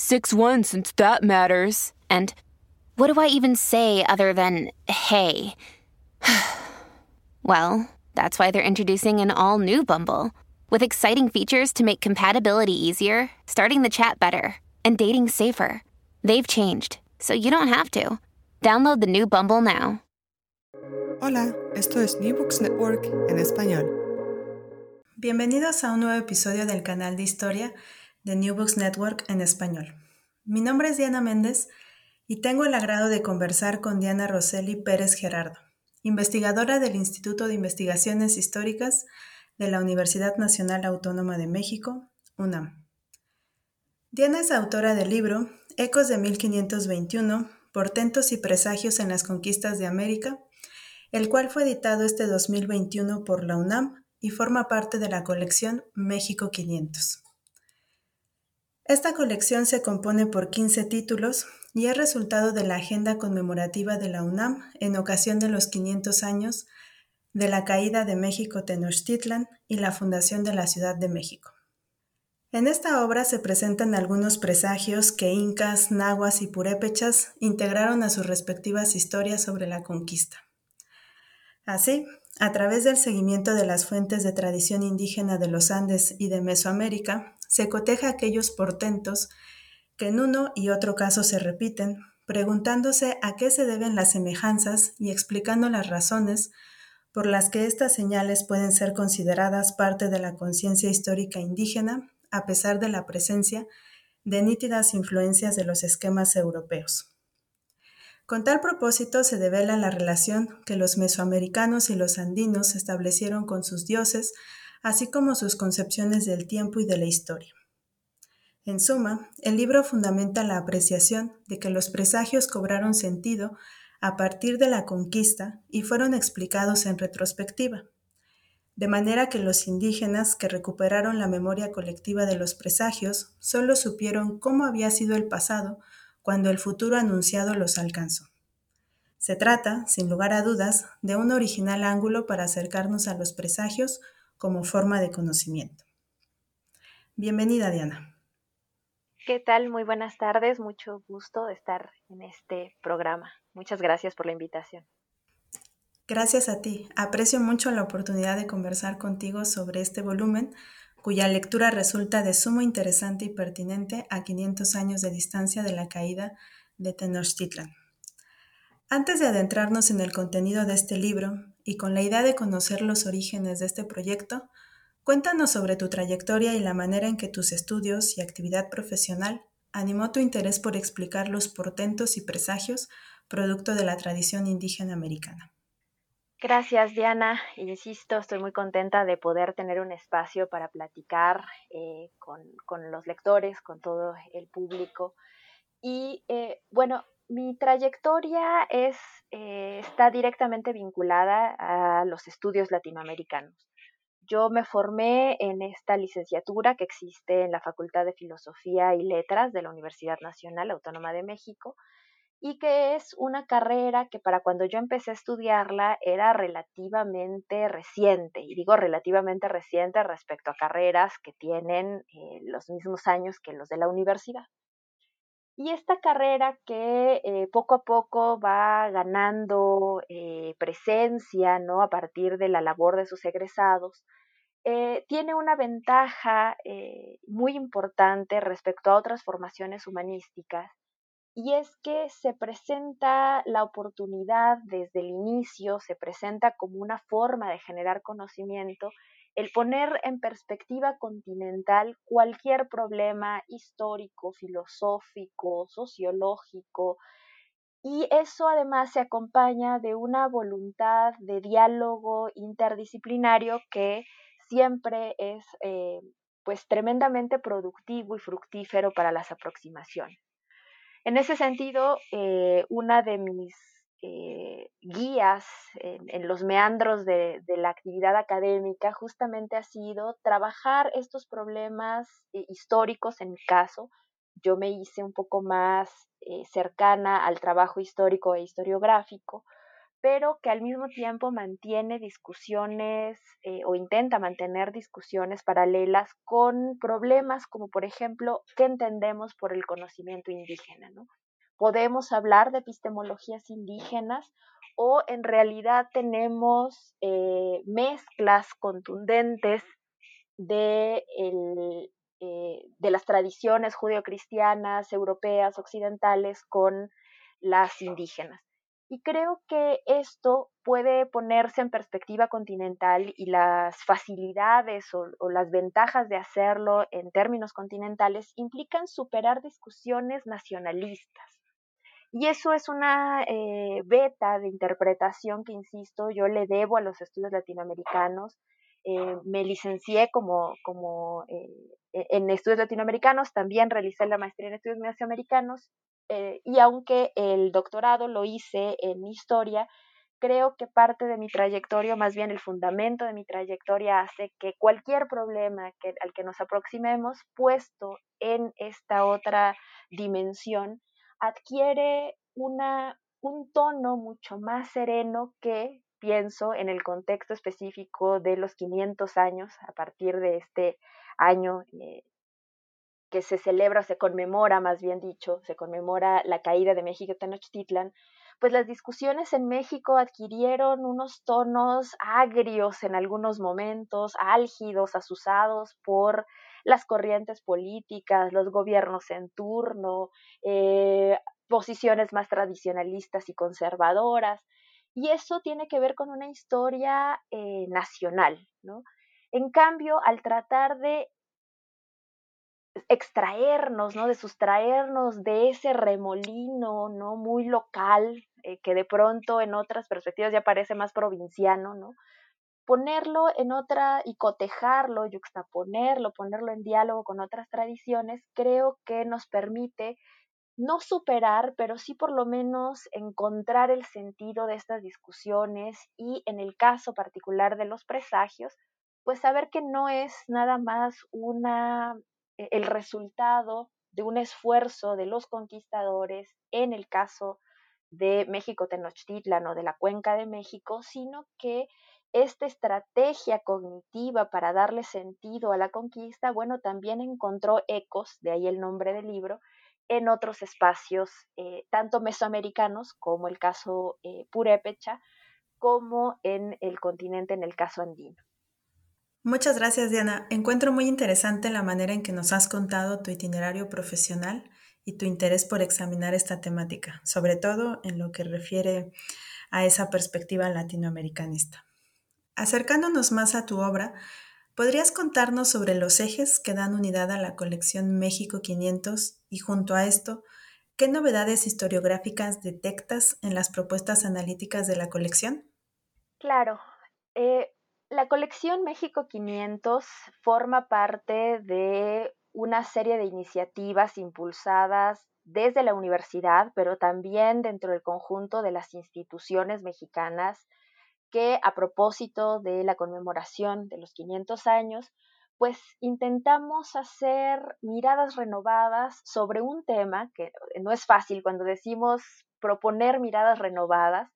6 1 since that matters. And what do I even say other than hey? well, that's why they're introducing an all new Bumble with exciting features to make compatibility easier, starting the chat better, and dating safer. They've changed, so you don't have to. Download the new Bumble now. Hola, esto es New Books Network en español. Bienvenidos a un nuevo episodio del canal de historia de New Books Network en español. Mi nombre es Diana Méndez y tengo el agrado de conversar con Diana Roseli Pérez Gerardo, investigadora del Instituto de Investigaciones Históricas de la Universidad Nacional Autónoma de México, UNAM. Diana es autora del libro Ecos de 1521, Portentos y Presagios en las Conquistas de América, el cual fue editado este 2021 por la UNAM y forma parte de la colección México 500. Esta colección se compone por 15 títulos y es resultado de la agenda conmemorativa de la UNAM en ocasión de los 500 años de la caída de México Tenochtitlan y la fundación de la Ciudad de México. En esta obra se presentan algunos presagios que incas, nahuas y purépechas integraron a sus respectivas historias sobre la conquista. Así, a través del seguimiento de las fuentes de tradición indígena de los Andes y de Mesoamérica, se coteja aquellos portentos que en uno y otro caso se repiten, preguntándose a qué se deben las semejanzas y explicando las razones por las que estas señales pueden ser consideradas parte de la conciencia histórica indígena, a pesar de la presencia de nítidas influencias de los esquemas europeos. Con tal propósito se devela la relación que los mesoamericanos y los andinos establecieron con sus dioses así como sus concepciones del tiempo y de la historia. En suma, el libro fundamenta la apreciación de que los presagios cobraron sentido a partir de la conquista y fueron explicados en retrospectiva, de manera que los indígenas que recuperaron la memoria colectiva de los presagios solo supieron cómo había sido el pasado cuando el futuro anunciado los alcanzó. Se trata, sin lugar a dudas, de un original ángulo para acercarnos a los presagios como forma de conocimiento. Bienvenida, Diana. ¿Qué tal? Muy buenas tardes. Mucho gusto de estar en este programa. Muchas gracias por la invitación. Gracias a ti. Aprecio mucho la oportunidad de conversar contigo sobre este volumen, cuya lectura resulta de sumo interesante y pertinente a 500 años de distancia de la caída de Tenochtitlan. Antes de adentrarnos en el contenido de este libro, y con la idea de conocer los orígenes de este proyecto, cuéntanos sobre tu trayectoria y la manera en que tus estudios y actividad profesional animó tu interés por explicar los portentos y presagios producto de la tradición indígena americana. Gracias, Diana. Insisto, estoy muy contenta de poder tener un espacio para platicar eh, con, los lectores, con todo el público. Y eh, bueno, mi trayectoria es, eh, está directamente vinculada a los estudios latinoamericanos. Yo me formé en esta licenciatura que existe en la Facultad de Filosofía y Letras de la Universidad Nacional Autónoma de México y que es una carrera que para cuando yo empecé a estudiarla era relativamente reciente, y digo relativamente reciente respecto a carreras que tienen eh, los mismos años que los de la universidad. Y esta carrera que eh, poco a poco va ganando eh, presencia, ¿no? A partir de la labor de sus egresados, tiene una ventaja muy importante respecto a otras formaciones humanísticas, y es que se presenta la oportunidad desde el inicio, se presenta como una forma de generar conocimiento el poner en perspectiva continental cualquier problema histórico, filosófico, sociológico, y eso además se acompaña de una voluntad de diálogo interdisciplinario que siempre es eh, pues tremendamente productivo y fructífero para las aproximaciones. En ese sentido, eh, una de mis eh, guías en, los meandros de, la actividad académica justamente ha sido trabajar estos problemas históricos, en mi caso, yo me hice un poco más eh, cercana al trabajo histórico e historiográfico, pero que al mismo tiempo mantiene discusiones eh, o intenta mantener discusiones paralelas con problemas como por ejemplo, ¿qué entendemos por el conocimiento indígena? ¿Podemos hablar de epistemologías indígenas o en realidad tenemos eh, mezclas contundentes de eh, de las tradiciones judeocristianas, europeas, occidentales con las indígenas. Y creo que esto puede ponerse en perspectiva continental y las facilidades o, las ventajas de hacerlo en términos continentales implican superar discusiones nacionalistas. Y eso es una eh, beta de interpretación que, insisto, yo le debo a los estudios latinoamericanos eh, me licencié como, como eh, e-, en estudios latinoamericanos, también realicé la maestría en estudios mesoamericanos eh, y aunque el doctorado lo hice en historia, creo que parte de mi trayectoria, más bien el fundamento de mi trayectoria hace que cualquier problema que, al que nos aproximemos, puesto en esta otra dimensión, adquiere una, un tono mucho más sereno que pienso en el contexto específico de los 500 años, a partir de este año eh, que se celebra, se conmemora, más bien dicho, se conmemora la caída de México Tenochtitlan, pues las discusiones en México adquirieron unos tonos agrios en algunos momentos, álgidos, asusados por las corrientes políticas, los gobiernos en turno, eh, posiciones más tradicionalistas y conservadoras. Y eso tiene que ver con una historia eh, nacional, ¿no? En cambio, al tratar de extraernos, ¿no? De sustraernos de ese remolino, ¿no? Muy local, eh, que de pronto en otras perspectivas ya parece más provinciano, ¿no? Ponerlo en otra y cotejarlo, yuxtaponerlo, ponerlo en diálogo con otras tradiciones, creo que nos permite no superar, pero sí por lo menos encontrar el sentido de estas discusiones y en el caso particular de los presagios, pues saber que no es nada más una, e, el resultado de un esfuerzo de los conquistadores en el caso de México Tenochtitlan o de la Cuenca de México, sino que esta estrategia cognitiva para darle sentido a la conquista, bueno, también encontró ecos, de ahí el nombre del libro, en otros espacios, eh, tanto mesoamericanos como el caso eh, purépecha, como en el continente, en el caso andino. Muchas gracias, Diana. Encuentro muy interesante la manera en que nos has contado tu itinerario profesional y tu interés por examinar esta temática, sobre todo en lo que refiere a esa perspectiva latinoamericanista. Acercándonos más a tu obra, ¿Podrías contarnos sobre los ejes que dan unidad a la colección México 500 y junto a esto, qué novedades historiográficas detectas en las propuestas analíticas de la colección? Claro. Eh, la colección México 500 forma parte de una serie de iniciativas impulsadas desde la universidad, pero también dentro del conjunto de las instituciones mexicanas que a propósito de la conmemoración de los 500 años, pues intentamos hacer miradas renovadas sobre un tema que no es fácil cuando decimos proponer miradas renovadas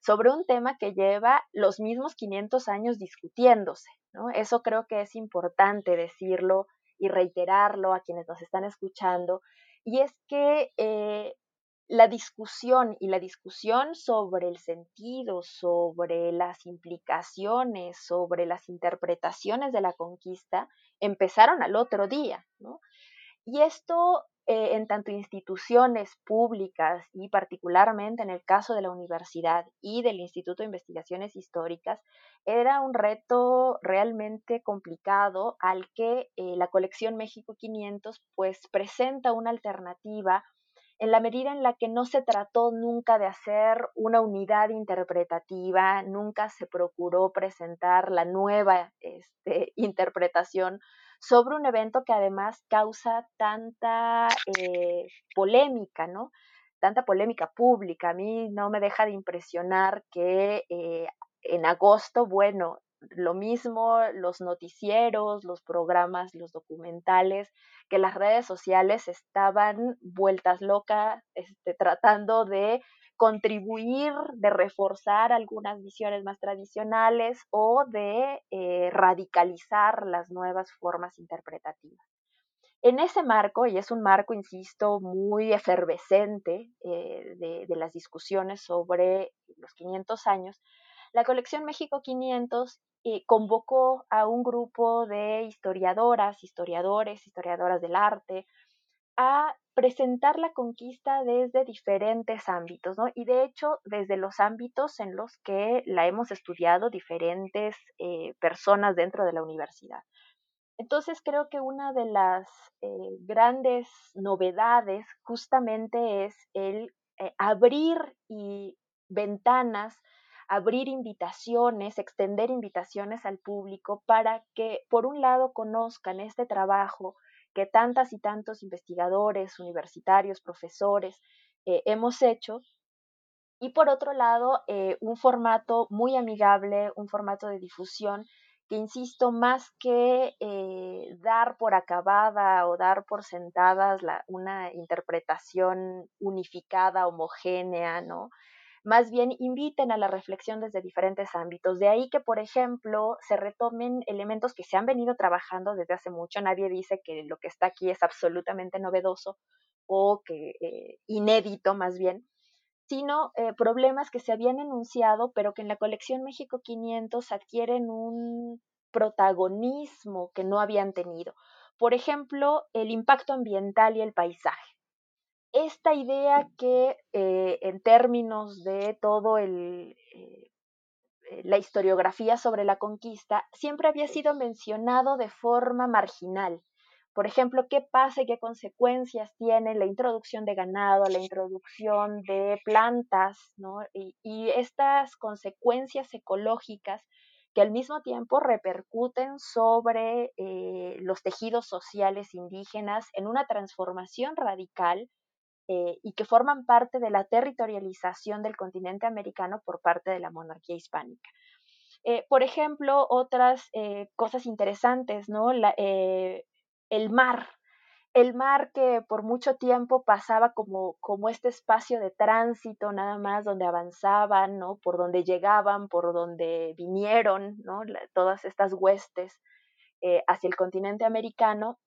sobre un tema que lleva los mismos 500 años discutiéndose. ¿no? Eso creo que es importante decirlo y reiterarlo a quienes nos están escuchando. Y es que eh, la discusión y la discusión sobre el sentido, sobre las implicaciones, sobre las interpretaciones de la conquista, empezaron al otro día, Y esto eh, en tanto instituciones públicas y particularmente en el caso de la universidad y del Instituto de Investigaciones Históricas, era un reto realmente complicado al que eh, la colección México 500 pues presenta una alternativa en la medida en la que no se trató nunca de hacer una unidad interpretativa, nunca se procuró presentar la nueva este, interpretación sobre un evento que además causa tanta eh, polémica, ¿no? Tanta polémica pública. A mí no me deja de impresionar que eh, en agosto, bueno, lo mismo los noticieros, los programas, los documentales, que las redes sociales estaban vueltas locas, este, tratando de contribuir, de reforzar algunas visiones más tradicionales o de eh, radicalizar las nuevas formas interpretativas. En ese marco, y es un marco, insisto, muy efervescente eh, de, de, las discusiones sobre los 500 años, la colección México 500 eh, convocó a un grupo de historiadoras, historiadores, historiadoras del arte, a presentar la conquista desde diferentes ámbitos, ¿no? Y de hecho, desde los ámbitos en los que la hemos estudiado diferentes eh, personas dentro de la universidad. Entonces creo que una de las eh, grandes novedades justamente es el abrir y ventanas abrir invitaciones, extender invitaciones al público para que, por un lado, conozcan este trabajo que tantas y tantos investigadores, universitarios, profesores eh, hemos hecho. Y por otro lado, eh, un formato muy amigable, un formato de difusión que, insisto, más que eh, dar por acabada o dar por sentadas una interpretación unificada, homogénea, ¿no? Más bien inviten a la reflexión desde diferentes ámbitos. De ahí que, por ejemplo, se retomen elementos que se han venido trabajando desde hace mucho. Nadie dice que lo que está aquí es absolutamente novedoso o que eh, inédito más bien, sino eh, problemas que se habían enunciado, pero que en la colección México 500 adquieren un protagonismo que no habían tenido. Por ejemplo, el impacto ambiental y el paisaje esta idea que eh, en términos de todo el, eh, eh, la historiografía sobre la conquista siempre había sido mencionado de forma marginal. Por ejemplo, qué pasa y qué consecuencias tiene la introducción de ganado, la introducción de plantas, ¿no? y, y estas consecuencias ecológicas que al mismo tiempo repercuten sobre los tejidos sociales indígenas en una transformación radical eh, y que forman parte de la territorialización del continente americano por parte de la monarquía hispánica. Eh, por ejemplo, otras eh, cosas interesantes, ¿no? el mar. El mar que por mucho tiempo pasaba como, como este espacio de tránsito nada más, donde avanzaban, ¿no? Por donde llegaban, por donde vinieron, ¿no? todas estas huestes hacia el continente americano,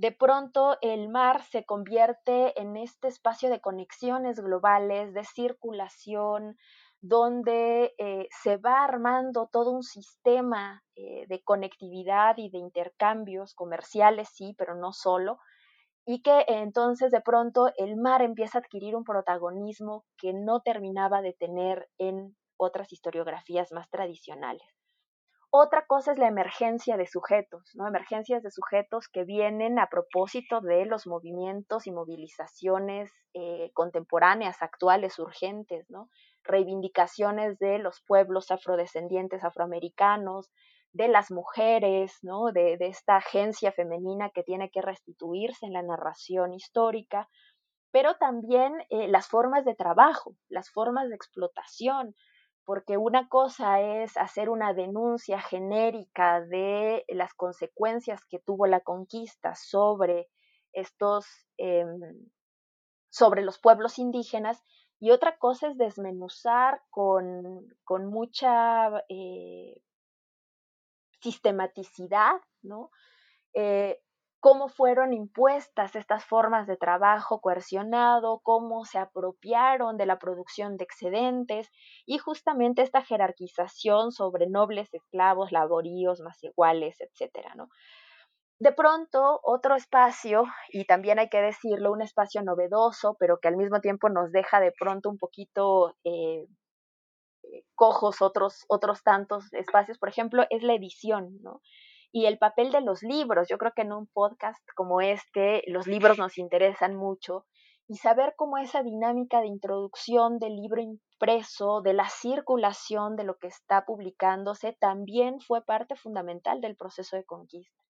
de pronto el mar se convierte en este espacio de conexiones globales, de circulación, donde eh, se va armando todo un sistema eh, de conectividad y de intercambios comerciales, sí, pero no solo, y que entonces de pronto el mar empieza a adquirir un protagonismo que no terminaba de tener en otras historiografías más tradicionales. Otra cosa es la emergencia de sujetos, ¿no? Emergencias de sujetos que vienen a propósito de los movimientos y movilizaciones eh, contemporáneas, actuales, urgentes, ¿no? Reivindicaciones de los pueblos afrodescendientes afroamericanos, de las mujeres, ¿no? De, esta agencia femenina que tiene que restituirse en la narración histórica, pero también eh, las formas de trabajo, las formas de explotación, porque una cosa es hacer una denuncia genérica de las consecuencias que tuvo la conquista sobre estos, em, sobre los pueblos indígenas, y otra cosa es desmenuzar con, mucha eh, sistematicidad, ¿no? Eh, cómo fueron impuestas estas formas de trabajo coercionado, cómo se apropiaron de la producción de excedentes y justamente esta jerarquización sobre nobles, esclavos, laboríos más iguales, etcétera, ¿no? De pronto, otro espacio, y también hay que decirlo, un espacio novedoso, pero que al mismo tiempo nos deja de pronto un poquito eh, eh, cojos otros, otros tantos espacios, por ejemplo, es la edición, ¿no? Y el papel de los libros. Yo creo que en un podcast como este los libros nos interesan mucho y saber cómo esa dinámica de introducción del libro impreso, de la circulación de lo que está publicándose, también fue parte fundamental del proceso de conquista.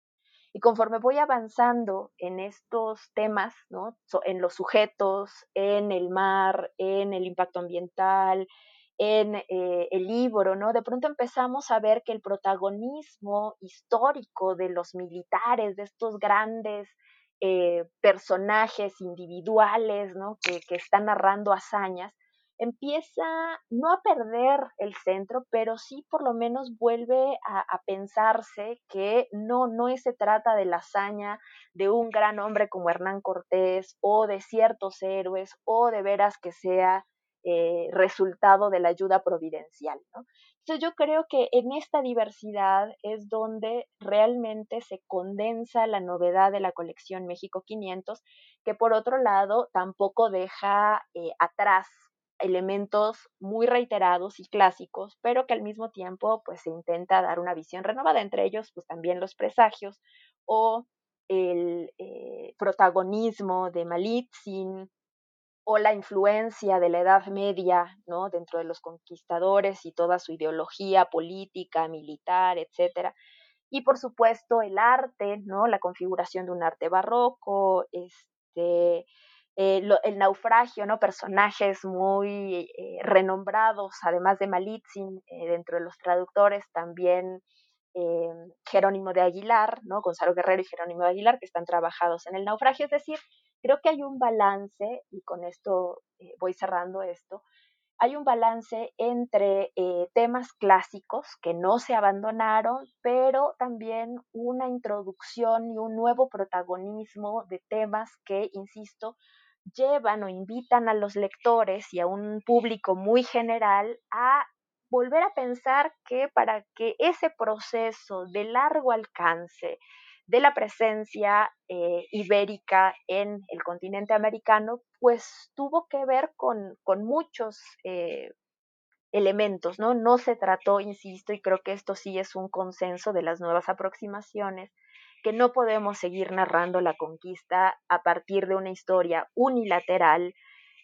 Y conforme voy avanzando en estos temas, ¿no? en los sujetos, en el mar, en el impacto ambiental, en eh, el libro, ¿no? De pronto empezamos a ver que el protagonismo histórico de los militares, de estos grandes eh, personajes individuales, ¿no? Que, que están narrando hazañas, empieza no a perder el centro, pero sí por lo menos vuelve a, pensarse que no, no se trata de la hazaña de un gran hombre como Hernán Cortés o de ciertos héroes o de veras que sea eh, resultado de la ayuda providencial. Entonces yo creo que en esta diversidad es donde realmente se condensa la novedad de la colección México 500, que por otro lado tampoco deja eh, atrás elementos muy reiterados y clásicos, pero que al mismo tiempo pues se intenta dar una visión renovada, entre ellos pues también los presagios o el eh, protagonismo de Malitzin o la influencia de la Edad Media, ¿no? Dentro de los conquistadores y toda su ideología política, militar, etcétera. Y por supuesto el arte, ¿no? La configuración de un arte barroco, este, eh, el naufragio, ¿no? Personajes muy eh, renombrados, además de Malitzin, eh, dentro de los traductores también Jerónimo de Aguilar, ¿no? Gonzalo Guerrero y Jerónimo de Aguilar, que están trabajados en el naufragio. Es decir, creo que hay un balance, y con esto voy cerrando esto, hay un balance entre temas clásicos que no se abandonaron, pero también una introducción y un nuevo protagonismo de temas que, insisto, llevan o invitan a los lectores y a un público muy general a volver a pensar que para que ese proceso de largo alcance de la presencia eh, ibérica en el continente americano, pues tuvo que ver con, muchos eh, elementos, ¿no? No se trató, insisto, y creo que esto sí es un consenso de las nuevas aproximaciones, que no podemos seguir narrando la conquista a partir de una historia unilateral,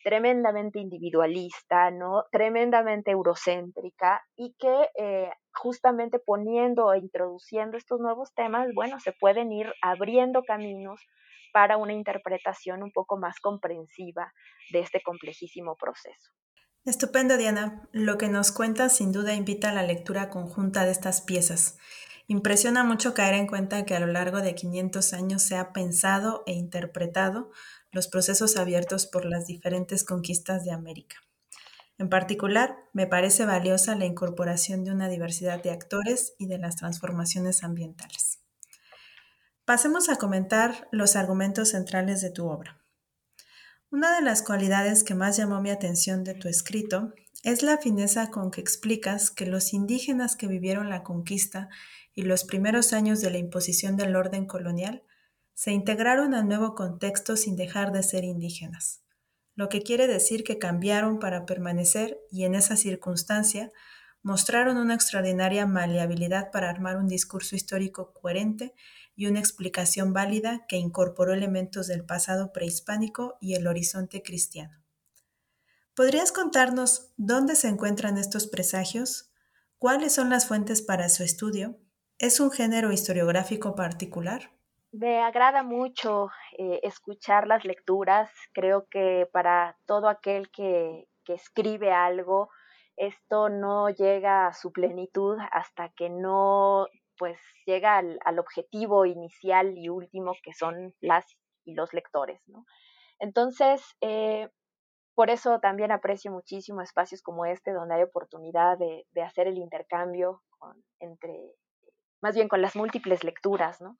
tremendamente individualista, ¿no? tremendamente eurocéntrica y que eh, justamente poniendo e introduciendo estos nuevos temas, bueno, se pueden ir abriendo caminos para una interpretación un poco más comprensiva de este complejísimo proceso. Estupendo, Diana. Lo que nos cuenta sin duda invita a la lectura conjunta de estas piezas Impresiona mucho caer en cuenta que a lo largo de 500 años se ha pensado e interpretado los procesos abiertos por las diferentes conquistas de América. En particular, me parece valiosa la incorporación de una diversidad de actores y de las transformaciones ambientales. Pasemos a comentar los argumentos centrales de tu obra. Una de las cualidades que más llamó mi atención de tu escrito es la fineza con que explicas que los indígenas que vivieron la conquista y los primeros años de la imposición del orden colonial se integraron al nuevo contexto sin dejar de ser indígenas, lo que quiere decir que cambiaron para permanecer y en esa circunstancia mostraron una extraordinaria maleabilidad para armar un discurso histórico coherente y una explicación válida que incorporó elementos del pasado prehispánico y el horizonte cristiano. ¿Podrías contarnos dónde se encuentran estos presagios? ¿Cuáles son las fuentes para su estudio? ¿Es un género historiográfico particular? Me agrada mucho eh, escuchar las lecturas. Creo que para todo aquel que, escribe algo, esto no llega a su plenitud hasta que no pues llega al, objetivo inicial y último que son las y los lectores, Entonces, eh, por eso también aprecio muchísimo espacios como este donde hay oportunidad de, hacer el intercambio entre más bien con las múltiples lecturas, ¿no?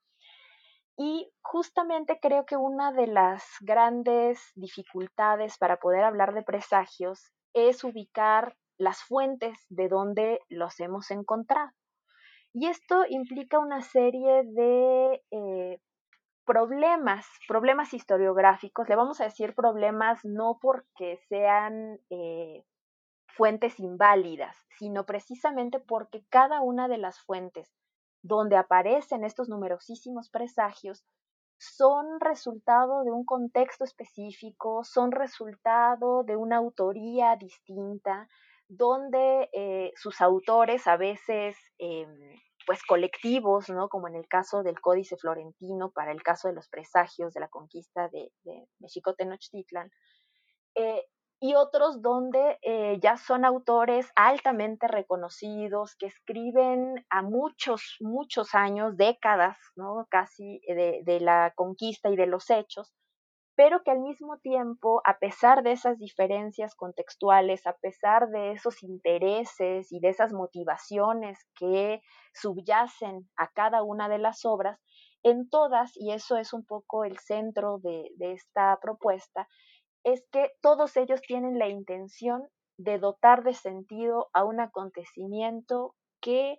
Y justamente creo que una de las grandes dificultades para poder hablar de presagios es ubicar las fuentes de donde los hemos encontrado. Y esto implica una serie de eh, problemas, problemas historiográficos. Le vamos a decir problemas no porque sean eh, fuentes inválidas, sino precisamente porque cada una de las fuentes donde aparecen estos numerosísimos presagios, son resultado de un contexto específico, son resultado de una autoría distinta, donde eh, sus autores a veces em, pues colectivos, ¿no? Como en el caso del Códice Florentino, para el caso de los presagios de la conquista de, de Mexico-Tenochtitlan, eh, y otros donde eh, ya son autores altamente reconocidos, que escriben a muchos, muchos años, décadas, ¿no? Casi de, de la conquista y de los hechos, pero que al mismo tiempo, a pesar de esas diferencias contextuales, a pesar de esos intereses y de esas motivaciones que subyacen a cada una de las obras, en todas, y eso es un poco el centro de, de esta propuesta, es que todos ellos tienen la intención de dotar de sentido a un acontecimiento que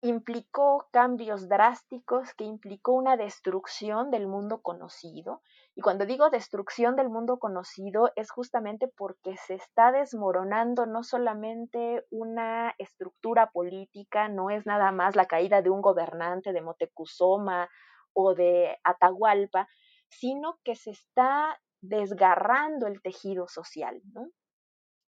implicó cambios drásticos, que implicó una destrucción del mundo conocido. Y cuando digo destrucción del mundo conocido es justamente porque se está desmoronando no solamente una estructura política, no es nada más la caída de un gobernante de Motecuzoma o de Atahualpa, sino que se está desgarrando el tejido social, ¿no?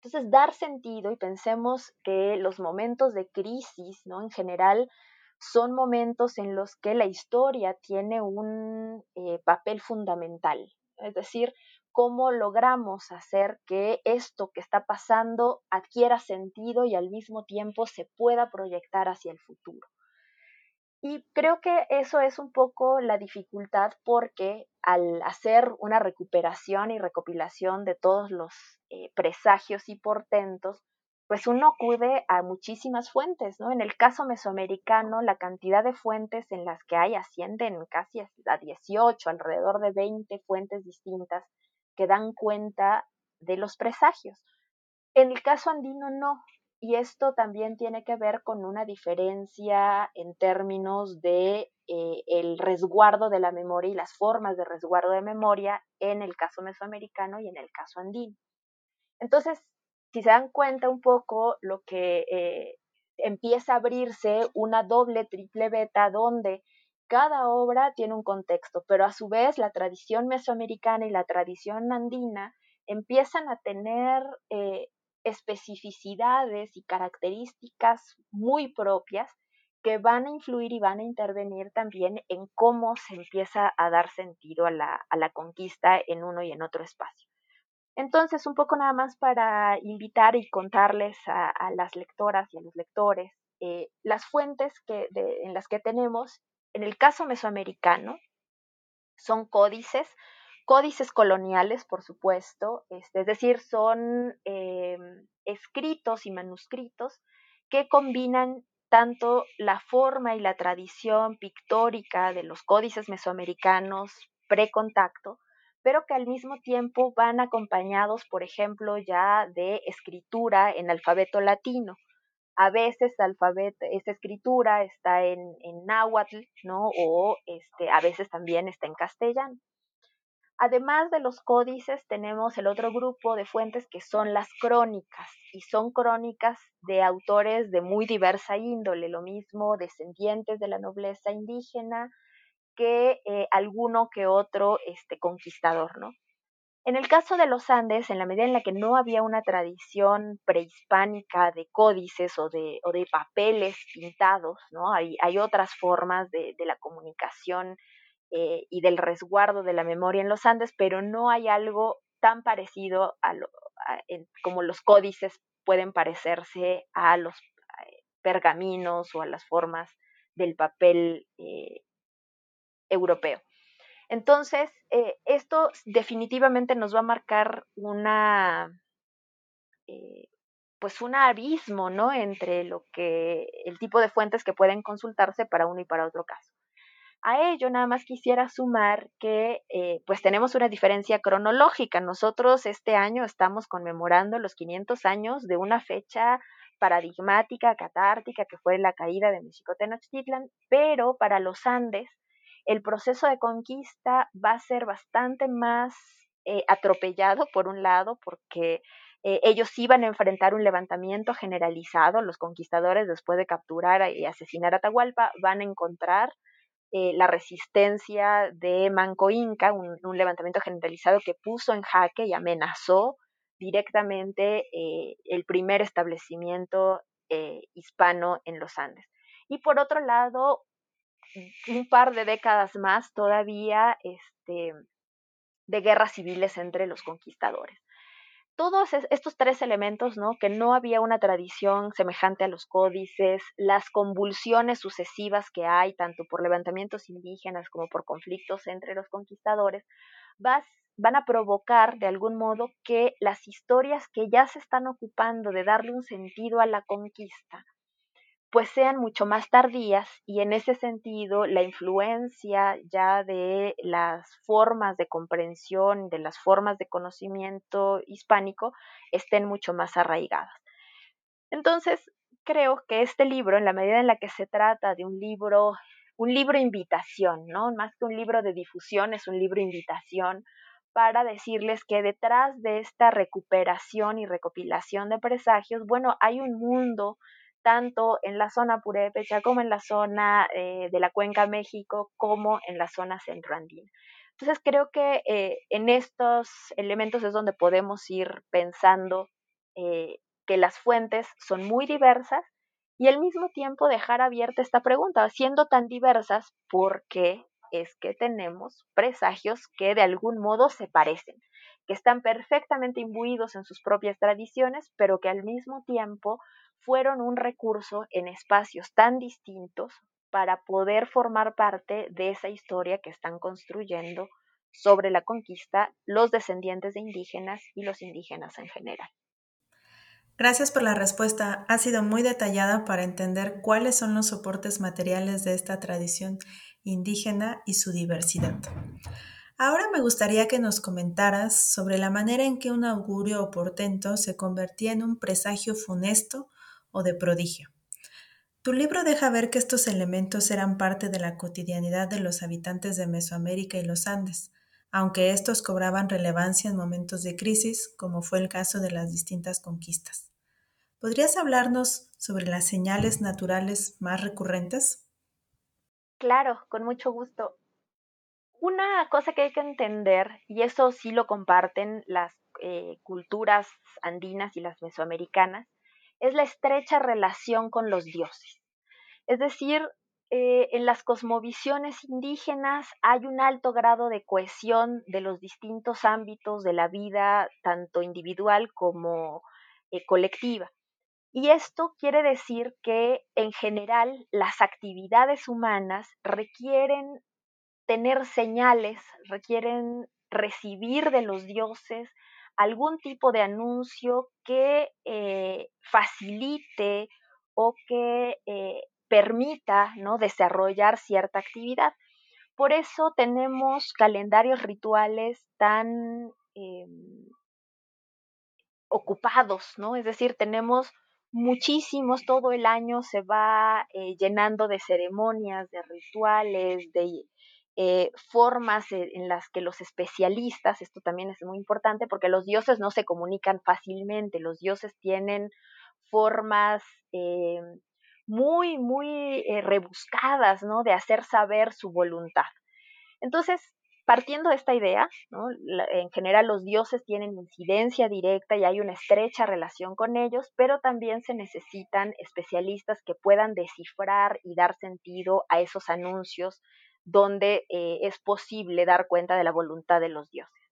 Entonces, dar sentido y pensemos que los momentos de crisis, ¿no? En general, son momentos en los que la historia tiene un eh, papel fundamental. Es decir, cómo logramos hacer que esto que está pasando adquiera sentido y al mismo tiempo se pueda proyectar hacia el futuro. Y creo que eso es un poco la dificultad porque al hacer una recuperación y recopilación de todos los eh, presagios y portentos, pues uno acude a muchísimas fuentes, ¿no? En el caso mesoamericano, la cantidad de fuentes en las que hay ascienden casi a 18, alrededor de 20 fuentes distintas que dan cuenta de los presagios. En el caso andino no, y esto también tiene que ver con una diferencia en términos de eh, el resguardo de la memoria y las formas de resguardo de memoria en el caso mesoamericano y en el caso andino. Entonces, si se dan cuenta un poco, lo que eh, empieza a abrirse una doble, triple beta donde cada obra tiene un contexto, pero a su vez la tradición mesoamericana y la tradición andina empiezan a tener eh, especificidades y características muy propias que van a influir y van a intervenir también en cómo se empieza a dar sentido a la, a la conquista en uno y en otro espacio. Entonces, un poco nada más para invitar y contarles a, las lectoras y a los lectores eh, las fuentes que, en las que tenemos, en el caso mesoamericano, son códices códices coloniales, por supuesto, este, es decir, son eh, escritos y manuscritos que combinan tanto la forma y la tradición pictórica de los códices mesoamericanos precontacto, pero que al mismo tiempo van acompañados, por ejemplo, ya de escritura en alfabeto latino. A veces alfabeto, esa escritura está en, en náhuatl, ¿no? O este, a veces también está en castellano. Además de los códices, tenemos el otro grupo de fuentes que son las crónicas, y son crónicas de autores de muy diversa índole, lo mismo descendientes de la nobleza indígena que eh, alguno que otro este, conquistador, ¿no? En el caso de los Andes, en la medida en la que no había una tradición prehispánica de códices o de, o de papeles pintados, ¿no? Hay, hay otras formas de, de la comunicación eh, y del resguardo de la memoria en los Andes, pero no hay algo tan parecido a, como los códices pueden parecerse a los eh, pergaminos o a las formas del papel eh, europeo. Entonces, esto definitivamente nos va a marcar una, pues un abismo, ¿no? Entre lo que, el tipo de fuentes que pueden consultarse para uno y para otro caso. A ello nada más quisiera sumar que eh, pues tenemos una diferencia cronológica. Nosotros este año estamos conmemorando los 500 años de una fecha paradigmática, catártica, que fue la caída de México Tenochtitlan, pero para los Andes el proceso de conquista va a ser bastante más eh, atropellado, por un lado, porque eh, ellos iban a enfrentar un levantamiento generalizado, los conquistadores después de capturar y asesinar a Atahualpa van a encontrar eh, la resistencia de Manco Inca, un, levantamiento generalizado que puso en jaque y amenazó directamente eh, el primer establecimiento hispano en los Andes. Y por otro lado, un par de décadas más todavía este, de guerras civiles entre los conquistadores. Todos estos tres elementos, ¿no? Que no había una tradición semejante a los códices, las convulsiones sucesivas que hay, tanto por levantamientos indígenas como por conflictos entre los conquistadores, van a provocar de algún modo que las historias que ya se están ocupando de darle un sentido a la conquista, pues sean mucho más tardías y en ese sentido la influencia ya de las formas de comprensión, de las formas de conocimiento hispánico estén mucho más arraigadas. Entonces, creo que este libro, en la medida en la que se trata de un libro, un libro invitación, ¿no? Más que un libro de difusión, es un libro invitación para decirles que detrás de esta recuperación y recopilación de presagios, bueno, hay un mundo tanto en la zona purépecha como en la zona eh, de la Cuenca México como en la zona centroandina. Entonces creo que eh, en estos elementos es donde podemos ir pensando eh, que las fuentes son muy diversas y al mismo tiempo dejar abierta esta pregunta, siendo tan diversas, ¿por qué es que tenemos presagios que de algún modo se parecen? que están perfectamente imbuidos en sus propias tradiciones, pero que al mismo tiempo fueron un recurso en espacios tan distintos para poder formar parte de esa historia que están construyendo sobre la conquista los descendientes de indígenas y los indígenas en general. Gracias por la respuesta. Ha sido muy detallada para entender cuáles son los soportes materiales de esta tradición indígena y su diversidad. Ahora me gustaría que nos comentaras sobre la manera en que un augurio o portento se convertía en un presagio funesto o de prodigio. Tu libro deja ver que estos elementos eran parte de la cotidianidad de los habitantes de Mesoamérica y los Andes, aunque estos cobraban relevancia en momentos de crisis, como fue el caso de las distintas conquistas. ¿Podrías hablarnos sobre las señales naturales más recurrentes? Claro, con mucho gusto. Una cosa que hay que entender, y eso sí lo comparten las eh, culturas andinas y las mesoamericanas, es la estrecha relación con los dioses. Es decir, eh, en las cosmovisiones indígenas hay un alto grado de cohesión de los distintos ámbitos de la vida, tanto individual como eh, colectiva. Y esto quiere decir que en general las actividades humanas requieren tener señales, requieren recibir de los dioses algún tipo de anuncio que eh, facilite o que eh, permita ¿no? desarrollar cierta actividad. Por eso tenemos calendarios rituales tan em, ocupados, ¿no? Es decir, tenemos muchísimos, todo el año se va eh, llenando de ceremonias, de rituales, de eh, formas en las que los especialistas, esto también es muy importante porque los dioses no se comunican fácilmente, los dioses tienen formas eh, muy, muy eh, rebuscadas, ¿no? De hacer saber su voluntad. Entonces, partiendo de esta idea, en general los dioses tienen incidencia directa y hay una estrecha relación con ellos, pero también se necesitan especialistas que puedan descifrar y dar sentido a esos anuncios donde eh, es posible dar cuenta de la voluntad de los dioses.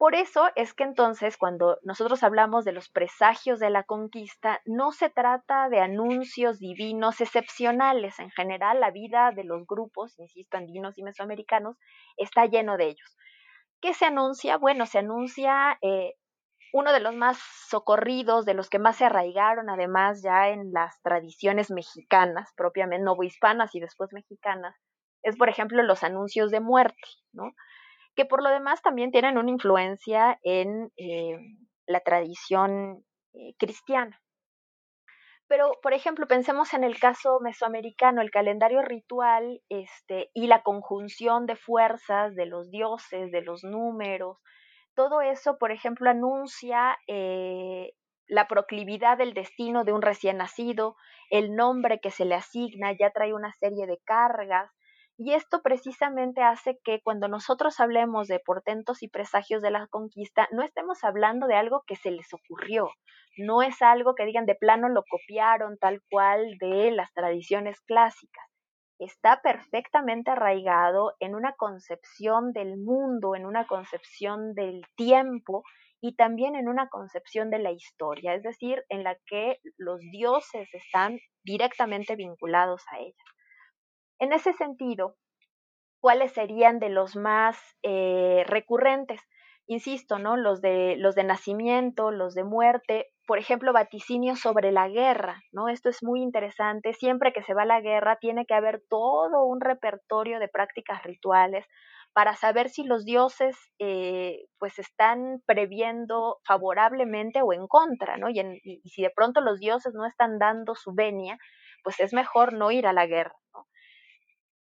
Por eso es que entonces cuando nosotros hablamos de los presagios de la conquista, no se trata de anuncios divinos excepcionales. En general, la vida de los grupos, insisto, andinos y mesoamericanos, está lleno de ellos. ¿Qué se anuncia? Bueno, se anuncia eh, uno de los más socorridos, de los que más se arraigaron además ya en las tradiciones mexicanas, propiamente novohispanas y después mexicanas, es por ejemplo los anuncios de muerte, ¿no? que por lo demás también tienen una influencia en eh, la tradición eh, cristiana. Pero, por ejemplo, pensemos en el caso mesoamericano, el calendario ritual este, y la conjunción de fuerzas de los dioses, de los números, todo eso, por ejemplo, anuncia eh, la proclividad del destino de un recién nacido, el nombre que se le asigna ya trae una serie de cargas, y esto precisamente hace que cuando nosotros hablemos de portentos y presagios de la conquista, no estemos hablando de algo que se les ocurrió, no es algo que digan de plano lo copiaron tal cual de las tradiciones clásicas. Está perfectamente arraigado en una concepción del mundo, en una concepción del tiempo y también en una concepción de la historia, es decir, en la que los dioses están directamente vinculados a ella. En ese sentido, ¿cuáles serían de los más eh, recurrentes? Insisto, ¿no? Los de, los de nacimiento, los de muerte, por ejemplo, vaticinios sobre la guerra, ¿no? Esto es muy interesante. Siempre que se va a la guerra tiene que haber todo un repertorio de prácticas rituales para saber si los dioses eh, pues están previendo favorablemente o en contra, ¿no? Y, y, si de pronto los dioses no están dando su venia, pues es mejor no ir a la guerra, ¿no?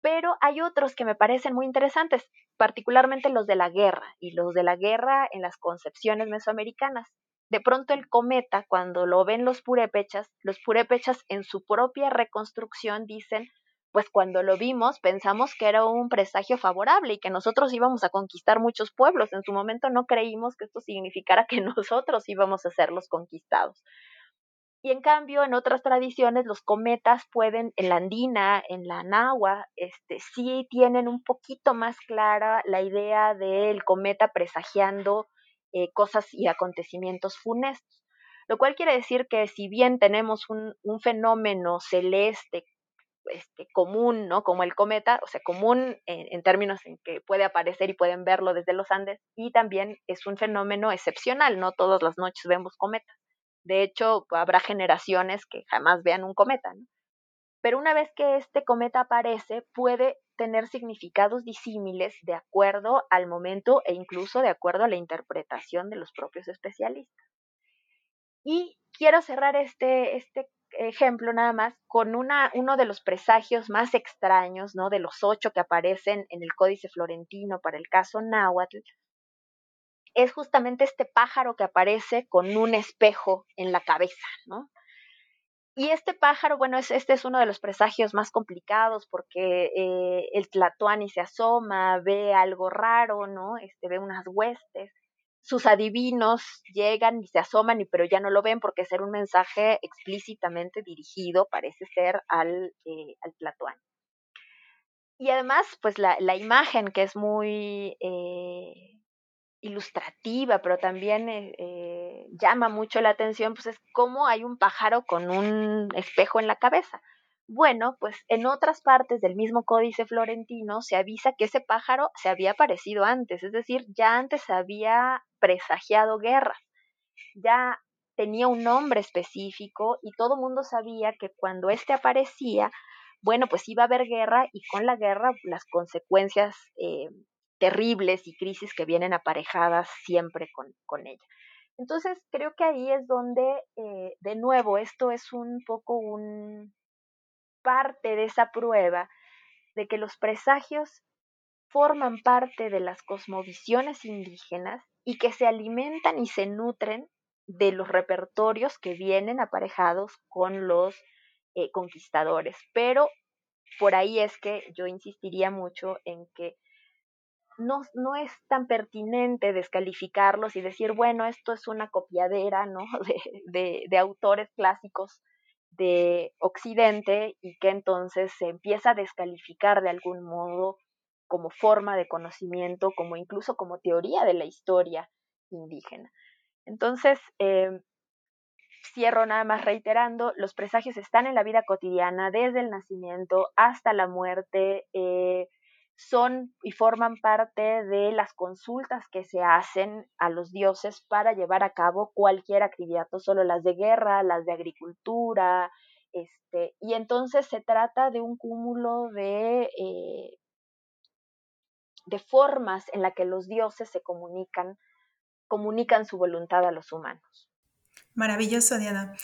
pero hay otros que me parecen muy interesantes, particularmente los de la guerra y los de la guerra en las concepciones mesoamericanas. De pronto el cometa, cuando lo ven los purépechas, los purépechas en su propia reconstrucción dicen, pues cuando lo vimos pensamos que era un presagio favorable y que nosotros íbamos a conquistar muchos pueblos. En su momento no creímos que esto significara que nosotros íbamos a ser los conquistados. Y en cambio, en otras tradiciones, los cometas pueden, en la andina, en la nahua, este, sí tienen un poquito más clara la idea del cometa presagiando eh, cosas y acontecimientos funestos. Lo cual quiere decir que si bien tenemos un, fenómeno celeste este, común, ¿no? Como el cometa, o sea, común en, en, términos en que puede aparecer y pueden verlo desde los Andes, y también es un fenómeno excepcional, no todas las noches vemos cometas. De hecho, habrá generaciones que jamás vean un cometa, ¿no? Pero una vez que este cometa aparece, puede tener significados disímiles de acuerdo al momento e incluso de acuerdo a la interpretación de los propios especialistas. Y quiero cerrar este, este ejemplo nada más con una, uno de los presagios más extraños, ¿no? De los ocho que aparecen en el Códice Florentino para el caso Náhuatl, es justamente este pájaro que aparece con un espejo en la cabeza, ¿no? Y este pájaro, bueno, es, este es uno de los presagios más complicados porque eh, el Tlatoani se asoma, ve algo raro, ¿no? Este, ve unas huestes. Sus adivinos llegan y se asoman, y, pero ya no lo ven porque es un mensaje explícitamente dirigido, parece ser, al, eh, al. Y además, pues la, la, imagen que es muy eh, ilustrativa, pero también eh, eh, llama mucho la atención, pues es cómo hay un pájaro con un espejo en la cabeza. Bueno, pues en otras partes del mismo códice florentino se avisa que ese pájaro se había aparecido antes, es decir, ya antes había presagiado guerra, ya tenía un nombre específico y todo el mundo sabía que cuando éste aparecía, bueno, pues iba a haber guerra y con la guerra las consecuencias eh, terribles y crisis que vienen aparejadas siempre con, ella. Entonces, creo que ahí es donde, eh, de nuevo, esto es un poco un parte de esa prueba de que los presagios forman parte de las cosmovisiones indígenas y que se alimentan y se nutren de los repertorios que vienen aparejados con los eh, conquistadores. Pero por ahí es que yo insistiría mucho en que no, no, es tan pertinente descalificarlos y decir, bueno, esto es una copiadera, ¿no? De, de, autores clásicos de Occidente y que entonces se empieza a descalificar de algún modo como forma de conocimiento, como incluso como teoría de la historia indígena. Entonces, eh, cierro nada más reiterando, los presagios están en la vida cotidiana desde el nacimiento hasta la muerte. Eh, son y forman parte de las consultas que se hacen a los dioses para llevar a cabo cualquier actividad, no solo las de guerra, las de agricultura, este, y entonces se trata de un cúmulo de, eh, de formas en la que los dioses se comunican, comunican su voluntad a los humanos. Maravilloso, Diana.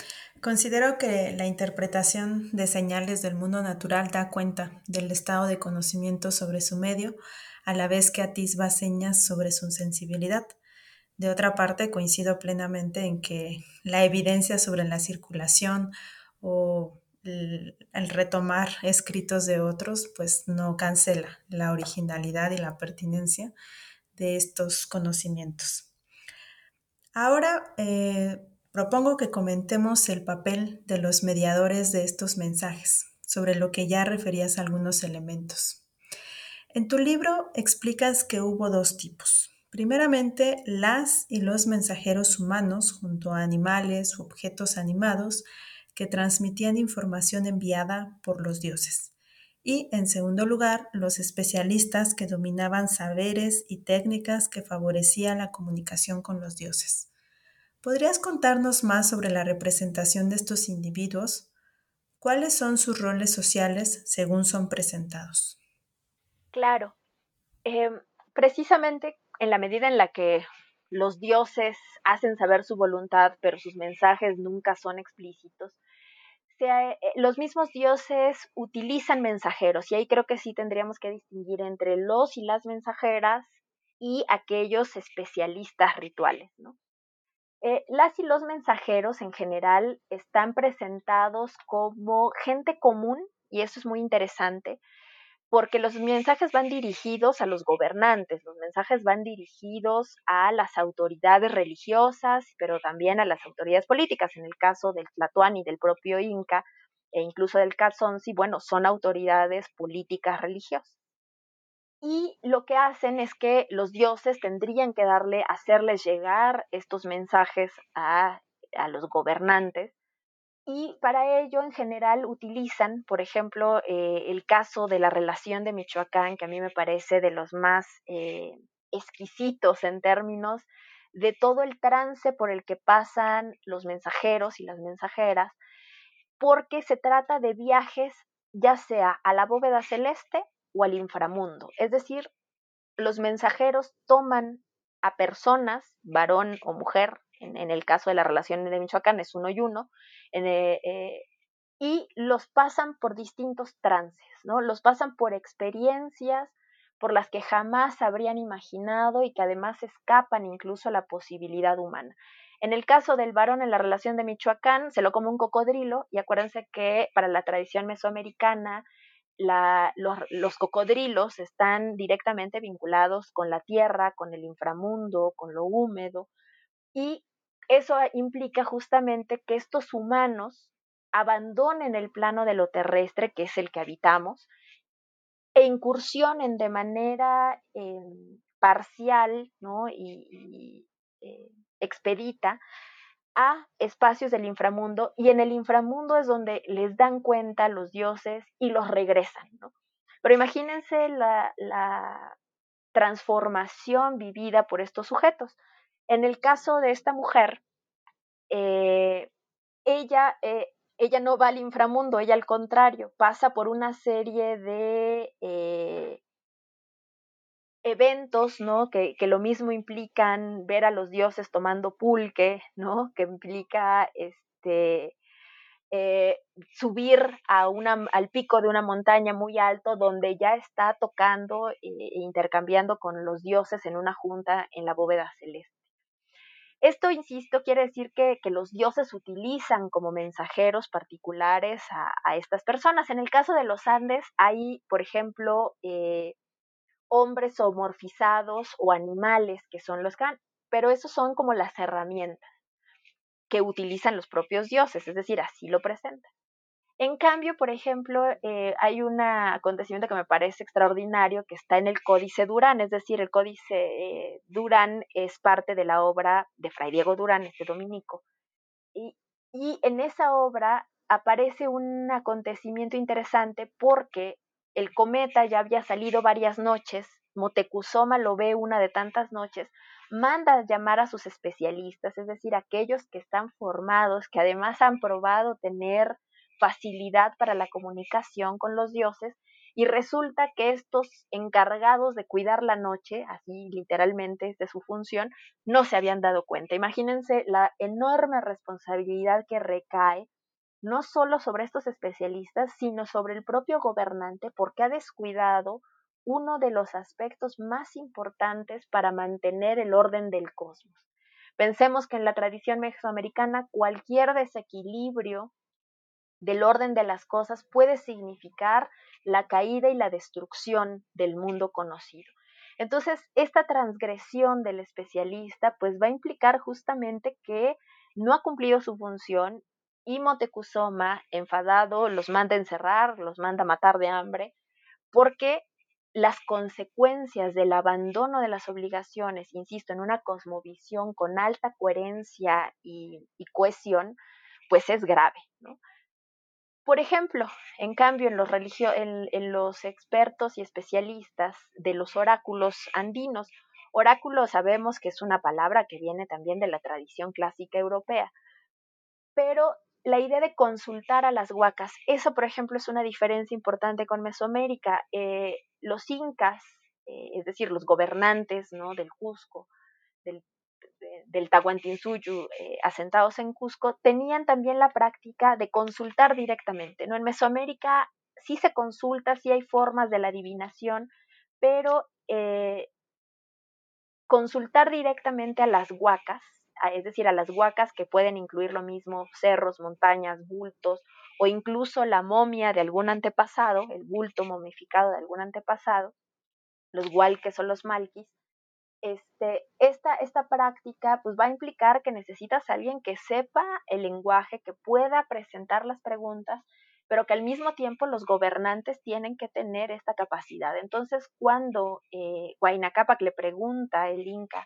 Considero que la interpretación de señales del mundo natural da cuenta del estado de conocimiento sobre su medio, a la vez que atisba señas sobre su sensibilidad. De otra parte, coincido plenamente en que la evidencia sobre la circulación o el, retomar escritos de otros, pues no cancela la originalidad y la pertinencia de estos conocimientos. Ahora eh, propongo que comentemos el papel de los mediadores de estos mensajes, sobre lo que ya referías algunos elementos. En tu libro explicas que hubo dos tipos. Primeramente, las y los mensajeros humanos junto a animales u objetos animados que transmitían información enviada por los dioses. Y, en segundo lugar, los especialistas que dominaban saberes y técnicas que favorecían la comunicación con los dioses. ¿Podrías contarnos más sobre la representación de estos individuos? ¿Cuáles son sus roles sociales según son presentados? Claro. Em, precisamente en la medida en la que los dioses hacen saber su voluntad, pero sus mensajes nunca son explícitos, eh, los mismos dioses utilizan mensajeros y ahí creo que sí tendríamos que distinguir entre los y las mensajeras y aquellos especialistas rituales, ¿no? Eh, las y los mensajeros en general están presentados como gente común y eso es muy interesante porque los mensajes van dirigidos a los gobernantes, los mensajes van dirigidos a las autoridades religiosas, pero también a las autoridades políticas. En el caso del Tlatoani del propio Inca, e incluso del Cazonzi, bueno, son autoridades políticas religiosas. Y lo que hacen es que los dioses tendrían que darle, hacerles llegar estos mensajes a, a los gobernantes y para ello en general utilizan, por ejemplo, eh, el caso de la relación de Michoacán, que a mí me parece de los más eh, exquisitos en términos de todo el trance por el que pasan los mensajeros y las mensajeras, porque se trata de viajes ya sea a la bóveda celeste o al inframundo. Es decir, los mensajeros toman a personas, varón o mujer, en, el caso de la relación de Michoacán es uno y uno, eh, eh, y los pasan por distintos trances, ¿no? Los pasan por experiencias por las que jamás habrían imaginado y que además escapan incluso a la posibilidad humana. En el caso del varón en la relación de Michoacán, se lo come un cocodrilo y acuérdense que para la tradición mesoamericana los, los, cocodrilos están directamente vinculados con la tierra, con el inframundo, con lo húmedo y eso implica justamente que estos humanos abandonen el plano de lo terrestre, que es el que habitamos, e incursionen de manera em, parcial y, eh, expedita a espacios del inframundo y en el inframundo es donde les dan cuenta los dioses y los regresan. Pero imagínense la, la transformación vivida por estos sujetos. En el caso de esta mujer, eh, ella, eh, ella no va al inframundo, ella al contrario, pasa por una serie de eh, eventos, ¿no? Que, que, lo mismo implican ver a los dioses tomando pulque, ¿no? Que implica este, subir a una, al pico de una montaña muy alto donde ya está tocando e intercambiando con los dioses en una junta en la bóveda celeste. Esto, insisto, quiere decir que, los dioses utilizan como mensajeros particulares a, estas personas. En el caso de los Andes hay, por ejemplo, eh, hombres homorfizados o animales que son los can, pero esos son como las herramientas que utilizan los propios dioses, es decir, así lo presentan. En cambio, por ejemplo, eh, hay un acontecimiento que me parece extraordinario que está en el Códice Durán, es decir, el Códice eh, Durán es parte de la obra de Fray Diego Durán, este dominico. Y, y en esa obra aparece un acontecimiento interesante porque el cometa ya había salido varias noches, Motecuzoma lo ve una de tantas noches, manda llamar a sus especialistas, es decir, aquellos que están formados, que además han probado tener facilidad para la comunicación con los dioses y resulta que estos encargados de cuidar la noche, así literalmente es de su función, no se habían dado cuenta. Imagínense la enorme responsabilidad que recae no solo sobre estos especialistas, sino sobre el propio gobernante porque ha descuidado uno de los aspectos más importantes para mantener el orden del cosmos. Pensemos que en la tradición mesoamericana cualquier desequilibrio del orden de las cosas puede significar la caída y la destrucción del mundo conocido. Entonces, esta transgresión del especialista pues va a implicar justamente que no ha cumplido su función y Motecuzoma, enfadado, los manda a encerrar, los manda a matar de hambre, porque las consecuencias del abandono de las obligaciones, insisto, en una cosmovisión con alta coherencia y, cohesión, pues es grave. Por ejemplo, en cambio, en los, en los expertos y especialistas de los oráculos andinos, oráculo sabemos que es una palabra que viene también de la tradición clásica europea, pero la idea de consultar a las huacas, eso por ejemplo es una diferencia importante con Mesoamérica. Eh, los incas, eh, es decir, los gobernantes ¿no? del Cusco, del, del Tahuantinsuyu, eh, asentados en Cusco, tenían también la práctica de consultar directamente. ¿no? En Mesoamérica sí se consulta, sí hay formas de la adivinación, pero consultar directamente a las huacas es decir, a las huacas que pueden incluir lo mismo cerros, montañas, bultos o incluso la momia de algún antepasado, el bulto momificado de algún antepasado, los hualques o los malquis, este, esta, esta práctica pues va a implicar que necesitas a alguien que sepa el lenguaje, que pueda presentar las preguntas, pero que al mismo tiempo los gobernantes tienen que tener esta capacidad. Entonces, cuando eh, le pregunta el Inca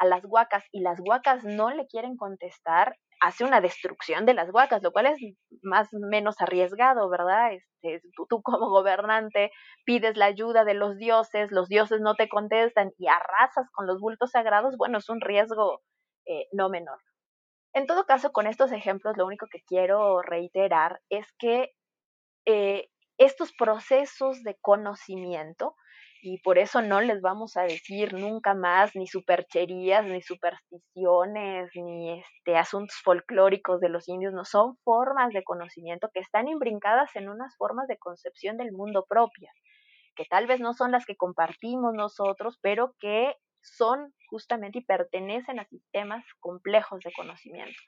a las huacas y las huacas no le quieren contestar, hace una destrucción de las huacas, lo cual es más menos arriesgado, ¿verdad? Este, tú, como gobernante pides la ayuda de los dioses, los dioses no te contestan y arrasas con los bultos sagrados, bueno, es un riesgo eh, no menor. En todo caso, con estos ejemplos, lo único que quiero reiterar es que eh, estos procesos de conocimiento y por eso no les vamos a decir nunca más ni supercherías, ni supersticiones, ni este, asuntos folclóricos de los indios, no son formas de conocimiento que están imbrincadas en unas formas de concepción del mundo propias, que tal vez no son las que compartimos nosotros, pero que son justamente y pertenecen a sistemas complejos de conocimiento.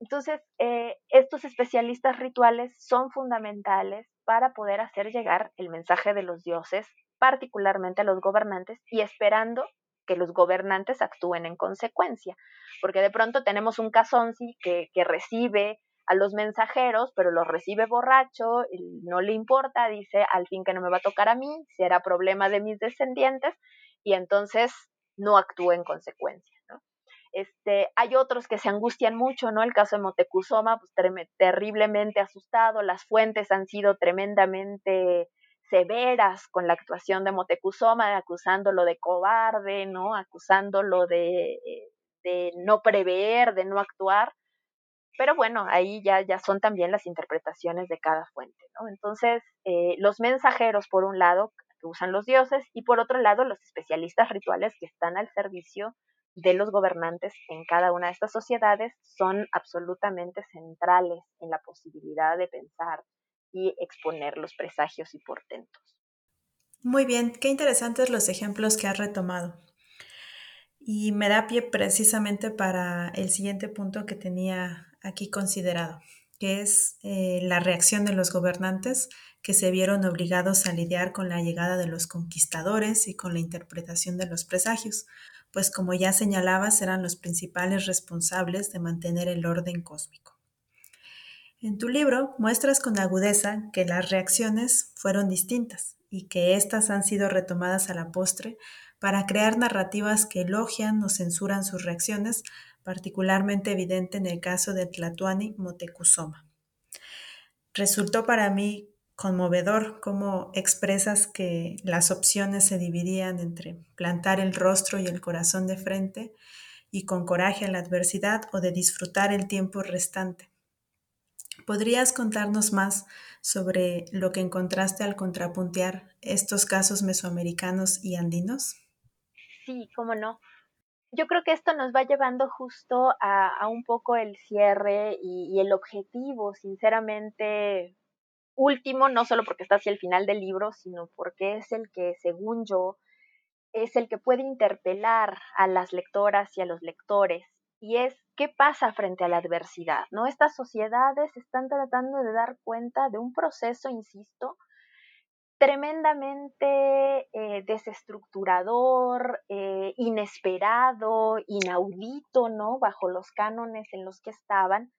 Entonces, eh, estos especialistas rituales son fundamentales para poder hacer llegar el mensaje de los dioses particularmente a los gobernantes y esperando que los gobernantes actúen en consecuencia, porque de pronto tenemos un casonci que, recibe a los mensajeros, pero los recibe borracho, no le importa, dice, al fin que no me va a tocar a mí, será problema de mis descendientes, y entonces no actúa en consecuencia. Este, hay otros que se angustian mucho, ¿no? El caso de Motecuzoma, pues terriblemente asustado, las fuentes han sido tremendamente severas con la actuación de Motecuzoma, acusándolo de cobarde, ¿no? Acusándolo de, de no prever, de no actuar. Pero bueno, ahí ya, ya son también las interpretaciones de cada fuente, ¿no? Entonces, eh, los mensajeros, por un lado, usan los dioses, y por otro lado, los especialistas rituales que están al servicio de los gobernantes en cada una de estas sociedades son absolutamente centrales en la posibilidad de pensar y exponer los presagios y portentos. Muy bien, qué interesantes los ejemplos que has retomado. Y me da pie precisamente para el siguiente punto que tenía aquí considerado, que es eh, la reacción de los gobernantes que se vieron obligados a lidiar con la llegada de los conquistadores y con la interpretación de los presagios, pues como ya señalabas eran los principales responsables de mantener el orden cósmico. En tu libro muestras con agudeza que las reacciones fueron distintas y que éstas han sido retomadas a la postre para crear narrativas que elogian o censuran sus reacciones, particularmente evidente en el caso de Tlatuani Motecuzoma. Resultó para mí conmovedor cómo expresas que las opciones se dividían entre plantar el rostro y el corazón de frente y con coraje a la adversidad o de disfrutar el tiempo restante ¿Podrías contarnos más sobre lo que encontraste al contrapuntear estos casos mesoamericanos y andinos? Sí, cómo no. Yo creo que esto nos va llevando justo a, un poco el cierre y, el objetivo, sinceramente, último, no solo porque está hacia el final del libro, sino porque es el que, según yo, es el que puede interpelar a las lectoras y a los lectores, y es qué pasa frente a la adversidad, ¿no? Estas sociedades están tratando de dar cuenta de un proceso, insisto, tremendamente eh, desestructurador, eh, inesperado, inaudito, ¿no? Bajo los cánones en los que estaban,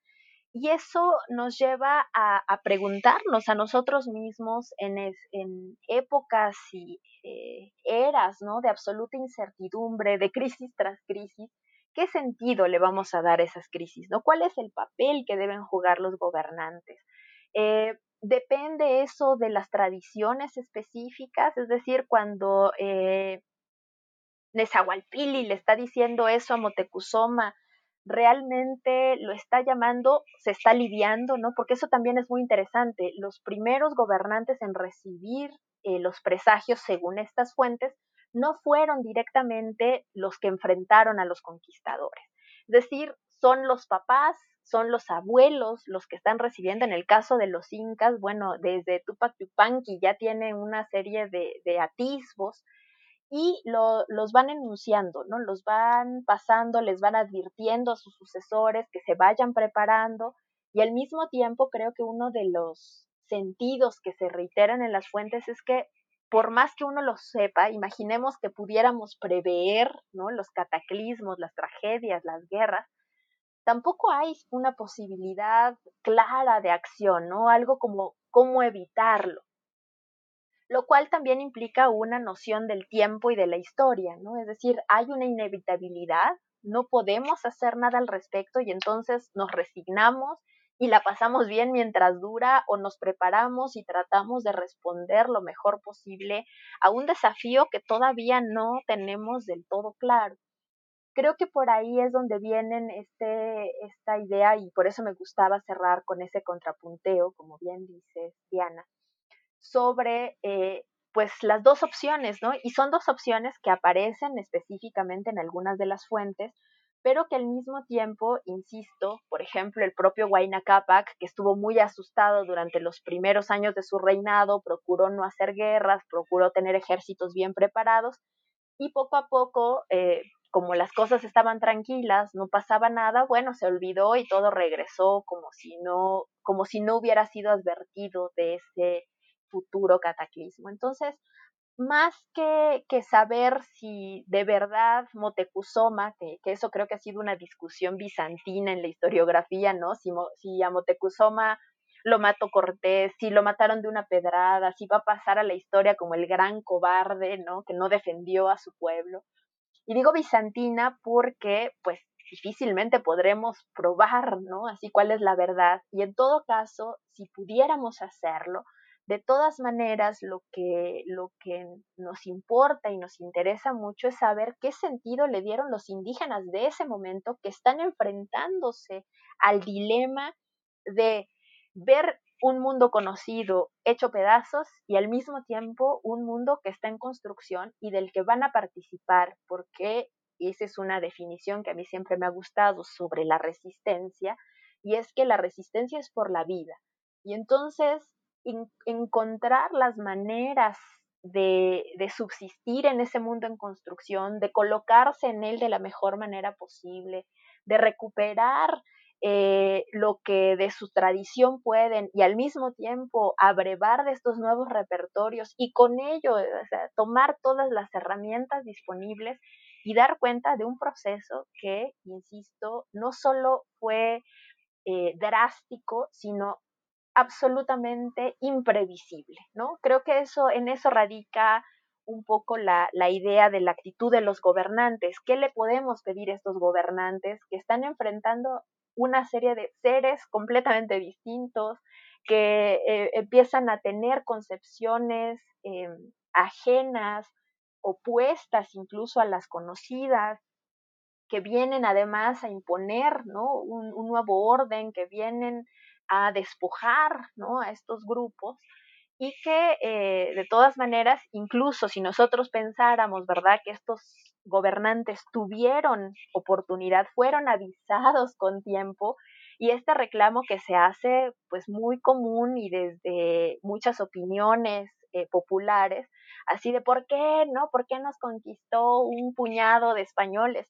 y eso nos lleva a, preguntarnos a nosotros mismos en, épocas y eh, eras ¿no? de absoluta incertidumbre, de crisis tras crisis, ¿qué sentido le vamos a dar a esas crisis? ¿Cuál es el papel que deben jugar los gobernantes? Eh, depende eso de las tradiciones específicas, es decir, cuando eh, Nezahualpili le está diciendo eso a Motecuzoma, realmente lo está llamando, se está aliviando, ¿no? Porque eso también es muy interesante. Los primeros gobernantes en recibir eh, los presagios, según estas fuentes, no fueron directamente los que enfrentaron a los conquistadores. Es decir, son los papás, son los abuelos los que están recibiendo. En el caso de los incas, bueno, desde Tupac Yupanqui ya tiene una serie de, atisbos y lo, los van enunciando, ¿no? Los van pasando, les van advirtiendo a sus sucesores que se vayan preparando y al mismo tiempo creo que uno de los sentidos que se reiteran en las fuentes es que por más que uno lo sepa, imaginemos que pudiéramos prever, ¿no? Los cataclismos, las tragedias, las guerras, tampoco hay una posibilidad clara de acción, ¿no? Algo como cómo evitarlo lo cual también implica una noción del tiempo y de la historia, ¿no? Es decir, hay una inevitabilidad, no podemos hacer nada al respecto y entonces nos resignamos y la pasamos bien mientras dura o nos preparamos y tratamos de responder lo mejor posible a un desafío que todavía no tenemos del todo claro. Creo que por ahí es donde vienen este, esta idea y por eso me gustaba cerrar con ese contrapunteo, como bien dice Diana, sobre eh, pues las dos opciones, ¿no? Y son dos opciones que aparecen específicamente en algunas de las fuentes, pero que al mismo tiempo, insisto, por ejemplo, el propio Huayna Capac, que estuvo muy asustado durante los primeros años de su reinado, procuró no hacer guerras, procuró tener ejércitos bien preparados, y poco a poco, eh, como las cosas estaban tranquilas, no pasaba nada, bueno, se olvidó y todo regresó como si no, como si no hubiera sido advertido de ese futuro cataclismo. Entonces, más que, que, saber si de verdad Motecuzoma, que, que, eso creo que ha sido una discusión bizantina en la historiografía, ¿no? Si, si a Motecuzoma lo mató Cortés, si lo mataron de una pedrada, si va a pasar a la historia como el gran cobarde, ¿no? Que no defendió a su pueblo. Y digo bizantina porque, pues, difícilmente podremos probar, ¿no? Así cuál es la verdad. Y en todo caso, si pudiéramos hacerlo, de todas maneras, lo que, lo que nos importa y nos interesa mucho es saber qué sentido le dieron los indígenas de ese momento que están enfrentándose al dilema de ver un mundo conocido hecho pedazos y al mismo tiempo un mundo que está en construcción y del que van a participar, porque esa es una definición que a mí siempre me ha gustado sobre la resistencia, y es que la resistencia es por la vida. Y entonces encontrar las maneras de, subsistir en ese mundo en construcción, de colocarse en él de la mejor manera posible, de recuperar eh, lo que de su tradición pueden y al mismo tiempo abrevar de estos nuevos repertorios y con ello tomar todas las herramientas disponibles y dar cuenta de un proceso que, insisto, no solo fue eh, drástico, sino absolutamente imprevisible, ¿no? Creo que eso, en eso radica un poco la, la, idea de la actitud de los gobernantes. ¿Qué le podemos pedir a estos gobernantes que están enfrentando una serie de seres completamente distintos, que eh, empiezan a tener concepciones em, ajenas, opuestas incluso a las conocidas, que vienen además a imponer ¿no? un, un nuevo orden, que vienen a despojar ¿no? a estos grupos y que eh, de todas maneras, incluso si nosotros pensáramos, ¿verdad?, que estos gobernantes tuvieron oportunidad, fueron avisados con tiempo Y este reclamo que se hace pues muy común y desde muchas opiniones eh, populares, así de por qué, ¿no? ¿Por qué nos conquistó un puñado de españoles?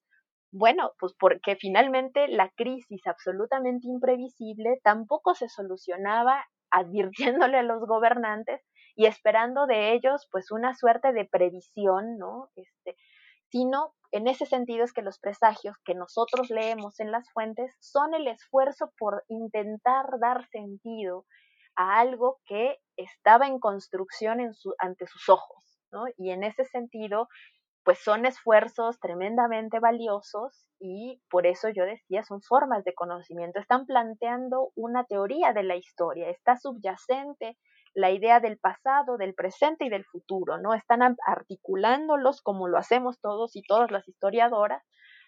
Bueno, pues porque finalmente la crisis absolutamente imprevisible tampoco se solucionaba advirtiéndole a los gobernantes y esperando de ellos pues una suerte de previsión, ¿no? Este, sino en ese sentido es que los presagios que nosotros leemos en las fuentes son el esfuerzo por intentar dar sentido a algo que estaba en construcción en su, ante sus ojos, ¿no? Y en ese sentido, pues son esfuerzos tremendamente valiosos y por eso yo decía, son formas de conocimiento, están planteando una teoría de la historia, está subyacente la idea del pasado, del presente y del futuro, ¿no? Están articulándolos como lo hacemos todos y todas las historiadoras,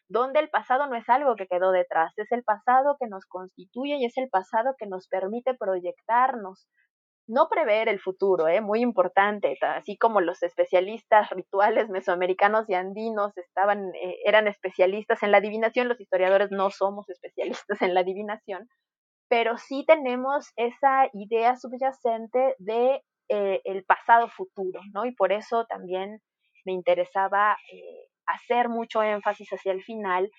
donde el pasado no es algo que quedó detrás, es el pasado que nos constituye y es el pasado que nos permite proyectarnos, no prever el futuro, ¿eh? muy importante, así como los especialistas rituales mesoamericanos y andinos estaban, eh, eran especialistas en la adivinación, los historiadores no somos especialistas en la adivinación, pero sí tenemos esa idea subyacente de eh, el pasado futuro, ¿no? Y por eso también me interesaba eh, hacer mucho énfasis hacia el final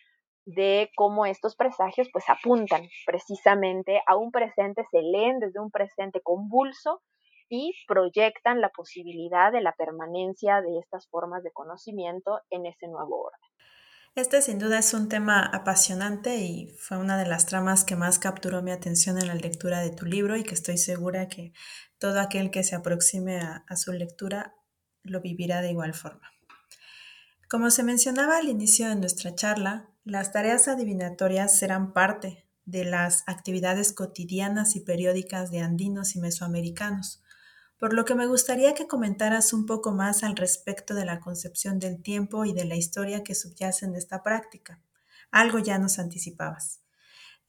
de cómo estos presagios pues apuntan precisamente a un presente, se leen desde un presente convulso y proyectan la posibilidad de la permanencia de estas formas de conocimiento en ese nuevo orden. Este sin duda es un tema apasionante y fue una de las tramas que más capturó mi atención en la lectura de tu libro y que estoy segura que todo aquel que se aproxime a, su lectura lo vivirá de igual forma. Como se mencionaba al inicio de nuestra charla, las tareas adivinatorias serán parte de las actividades cotidianas y periódicas de andinos y mesoamericanos, por lo que me gustaría que comentaras un poco más al respecto de la concepción del tiempo y de la historia que subyacen de esta práctica. Algo ya nos anticipabas.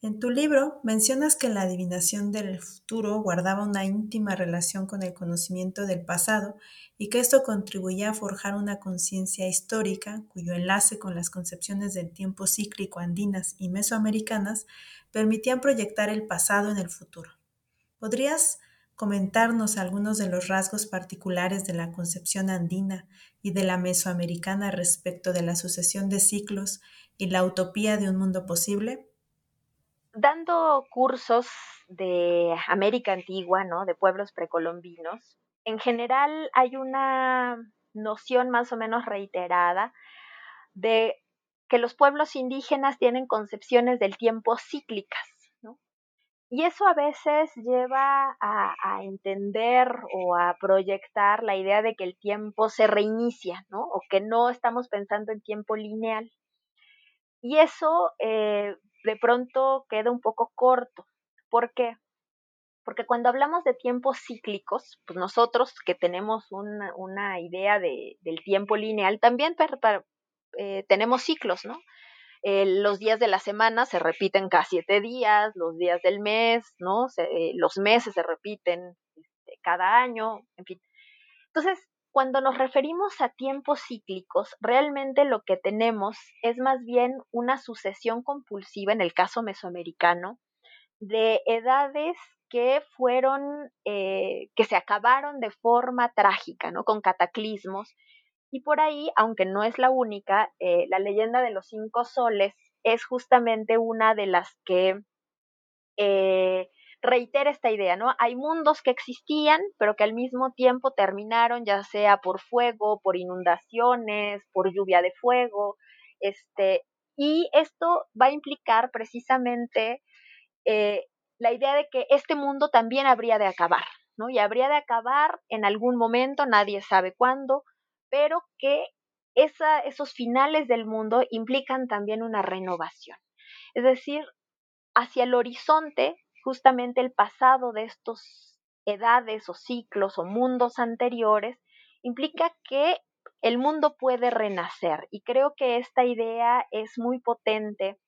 En tu libro mencionas que la adivinación del futuro guardaba una íntima relación con el conocimiento del pasado y que esto contribuía a forjar una conciencia histórica cuyo enlace con las concepciones del tiempo cíclico andinas y mesoamericanas permitían proyectar el pasado en el futuro. ¿Podrías comentarnos algunos de los rasgos particulares de la concepción andina y de la mesoamericana respecto de la sucesión de ciclos y la utopía de un mundo posible? Dando cursos de América Antigua, ¿no? de pueblos precolombinos, en general hay una noción más o menos reiterada de que los pueblos indígenas tienen concepciones del tiempo cíclicas y eso a veces lleva a, entender o a proyectar la idea de que el tiempo se reinicia, ¿no? O que no estamos pensando en tiempo lineal. Y eso eh, de pronto queda un poco corto. ¿Por qué? Porque cuando hablamos de tiempos cíclicos, pues nosotros que tenemos una, idea de, del tiempo lineal, también eh, tenemos ciclos, ¿no? Eh, los días de la semana se repiten cada siete días, los días del mes, ¿no? Eh, los meses se repiten este, cada año, en fin. Entonces, cuando nos referimos a tiempos cíclicos, realmente lo que tenemos es más bien una sucesión compulsiva, en el caso mesoamericano, de edades que fueron, eh, que se acabaron de forma trágica, ¿no? Con cataclismos y por ahí, aunque no es la única, eh, la leyenda de los cinco soles es justamente una de las que eh, reitera esta idea, ¿no? Hay mundos que existían, pero que al mismo tiempo terminaron, ya sea por fuego, por inundaciones, por lluvia de fuego, este, y esto va a implicar precisamente eh, la idea de que este mundo también habría de acabar, ¿no? Y habría de acabar en algún momento, nadie sabe cuándo, pero que esos finales del mundo implican también una renovación. Es decir, hacia el horizonte, justamente el pasado de estos edades o ciclos o mundos anteriores, implica que el mundo puede renacer. Y creo que esta idea es muy potente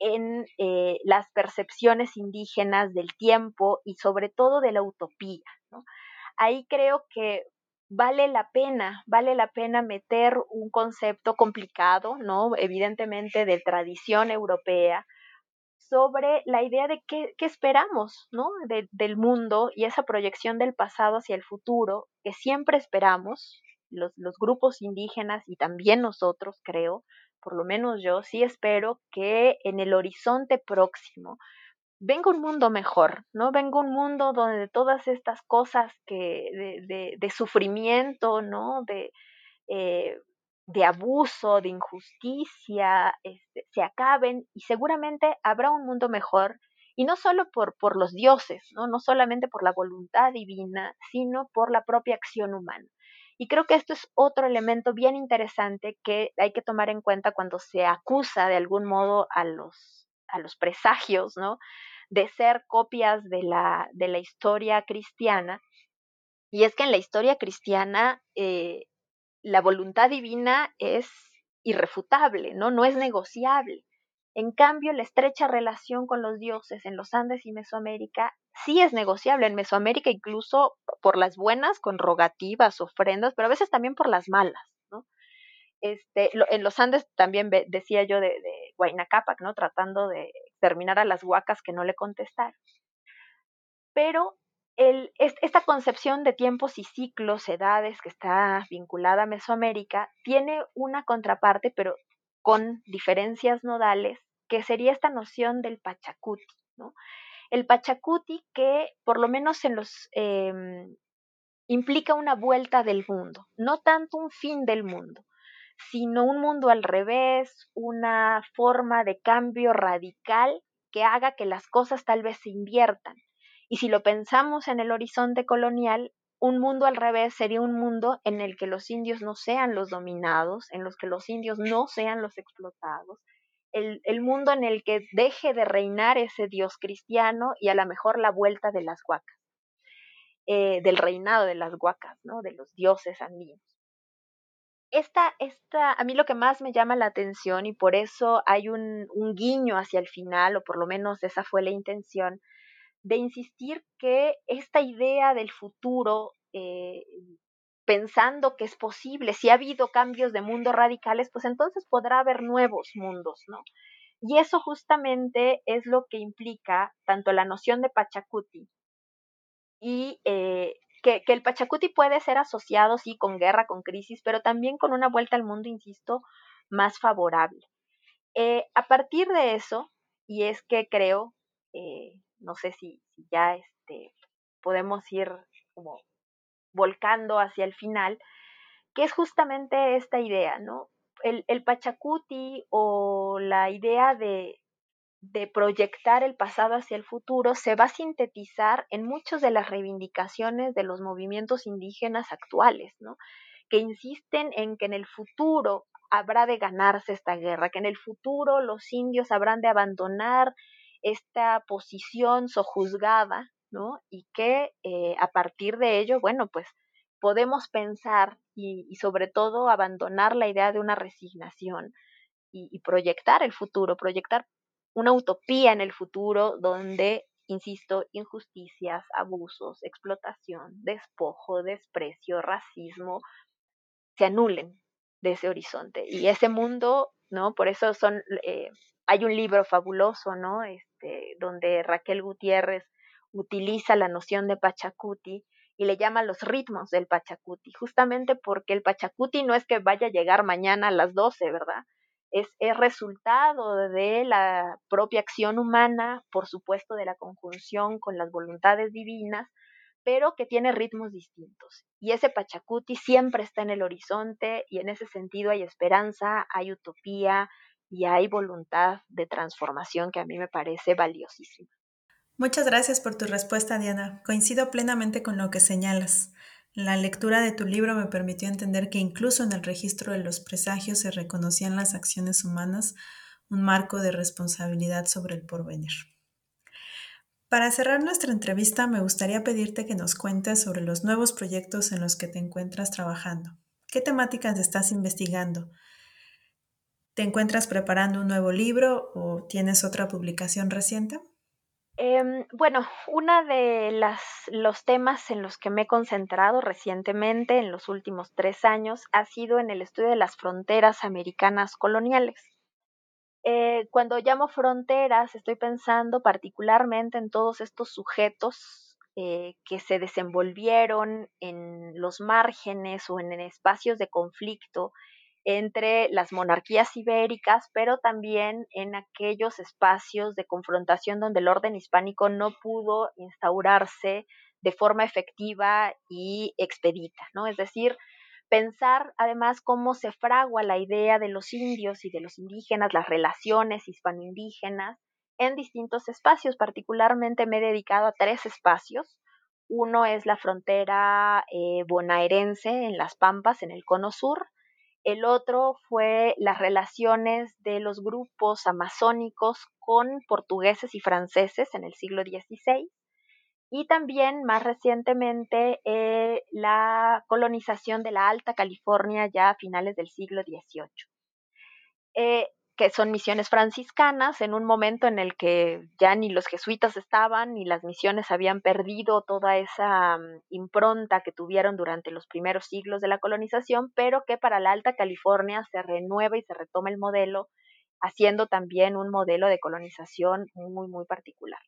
en eh, las percepciones indígenas del tiempo y sobre todo de la utopía. Ahí creo que vale la pena, vale la pena meter un concepto complicado, ¿no? Evidentemente de tradición europea, sobre la idea de qué, esperamos ¿no? del mundo y esa proyección del pasado hacia el futuro que siempre esperamos, los, grupos indígenas y también nosotros, creo, por lo menos yo sí espero que en el horizonte próximo venga un mundo mejor, ¿no? Venga un mundo donde todas estas cosas que de, de, sufrimiento, ¿no? De, eh, de abuso, de injusticia, este, se acaben y seguramente habrá un mundo mejor y no solo por, por los dioses, ¿no? no solamente por la voluntad divina, sino por la propia acción humana. Y creo que esto es otro elemento bien interesante que hay que tomar en cuenta cuando se acusa de algún modo a los, a los presagios, ¿no? De ser copias de la, de la historia cristiana. Y es que en la historia cristiana eh, la voluntad divina es irrefutable, ¿no? No es negociable. En cambio, la estrecha relación con los dioses en los Andes y Mesoamérica sí es negociable. En Mesoamérica incluso por las buenas, con rogativas, ofrendas, pero a veces también por las malas, ¿no? Este, en los Andes también decía yo de, de ¿no? Tratando de terminar a las huacas que no le contestaron. Pero esta concepción de tiempos y ciclos, edades, que está vinculada a Mesoamérica, tiene una contraparte, pero con diferencias nodales, que sería esta noción del Pachacuti. ¿no? El Pachacuti que, por lo menos en los, em, implica una vuelta del mundo, no tanto un fin del mundo, sino un mundo al revés, una forma de cambio radical que haga que las cosas tal vez se inviertan y si lo pensamos en el horizonte colonial, un mundo al revés sería un mundo en el que los indios no sean los dominados, en los que los indios no sean los explotados, el, mundo en el que deje de reinar ese dios cristiano y a lo mejor la vuelta de las huacas, eh, del reinado de las huacas, ¿no? de los dioses andinos. Esta, esta, a mí lo que más me llama la atención y por eso hay un, un guiño hacia el final, o por lo menos esa fue la intención, de insistir que esta idea del futuro, eh, pensando que es posible, si ha habido cambios de mundo radicales, pues entonces podrá haber nuevos mundos, ¿no? Y eso justamente es lo que implica tanto la noción de Pachacuti y eh, que, el Pachacuti puede ser asociado, sí, con guerra, con crisis, pero también con una vuelta al mundo, insisto, más favorable. Eh, a partir de eso, y es que creo no sé si, ya este, podemos ir como volcando hacia el final, que es justamente esta idea, ¿no? El, el Pachacuti o la idea de, de proyectar el pasado hacia el futuro se va a sintetizar en muchas de las reivindicaciones de los movimientos indígenas actuales, ¿no? que insisten en que en el futuro habrá de ganarse esta guerra, que en el futuro los indios habrán de abandonar esta posición sojuzgada, ¿no? Y que eh, a partir de ello, bueno, pues podemos pensar y, sobre todo abandonar la idea de una resignación y, proyectar el futuro, proyectar una utopía en el futuro donde, insisto, injusticias, abusos, explotación, despojo, desprecio, racismo, se anulen de ese horizonte. Y ese mundo, ¿no? Por eso son, eh, hay un libro fabuloso, ¿no? Este, donde Raquel Gutiérrez utiliza la noción de Pachacuti y le llama los ritmos del Pachacuti, justamente porque el Pachacuti no es que vaya a llegar mañana a las 12, ¿verdad? Es, es resultado de la propia acción humana, por supuesto de la conjunción con las voluntades divinas, pero que tiene ritmos distintos. Y ese Pachacuti siempre está en el horizonte y en ese sentido hay esperanza, hay utopía, y hay voluntad de transformación que a mí me parece valiosísima. Muchas gracias por tu respuesta, Diana. Coincido plenamente con lo que señalas. La lectura de tu libro me permitió entender que incluso en el registro de los presagios se reconocían las acciones humanas, un marco de responsabilidad sobre el porvenir. Para cerrar nuestra entrevista, me gustaría pedirte que nos cuentes sobre los nuevos proyectos en los que te encuentras trabajando. ¿Qué temáticas estás investigando? ¿Te encuentras preparando un nuevo libro o tienes otra publicación reciente? Em, bueno, uno de las, los temas en los que me he concentrado recientemente, en los últimos tres años, ha sido en el estudio de las fronteras americanas coloniales. eh, cuando llamo fronteras, estoy pensando particularmente en todos estos sujetos eh, que se desenvolvieron en los márgenes o en espacios de conflicto entre las monarquías ibéricas, pero también en aquellos espacios de confrontación donde el orden hispánico no pudo instaurarse de forma efectiva y expedita, ¿no? Es decir, pensar además cómo se fragua la idea de los indios y de los indígenas, las relaciones hispano-indígenas en distintos espacios. Particularmente me he dedicado a tres espacios. Uno es la frontera eh, bonaerense en Las Pampas, en el Cono Sur. El otro fue las relaciones de los grupos amazónicos con portugueses y franceses en el siglo XVI. Y también más recientemente eh, la colonización de la Alta California ya a finales del siglo XVIII que son misiones franciscanas, en un momento en el que ya ni los jesuitas estaban, ni las misiones habían perdido toda esa mm, impronta que tuvieron durante los primeros siglos de la colonización, pero que para la Alta California se renueva y se retoma el modelo, haciendo también un modelo de colonización muy, muy particular.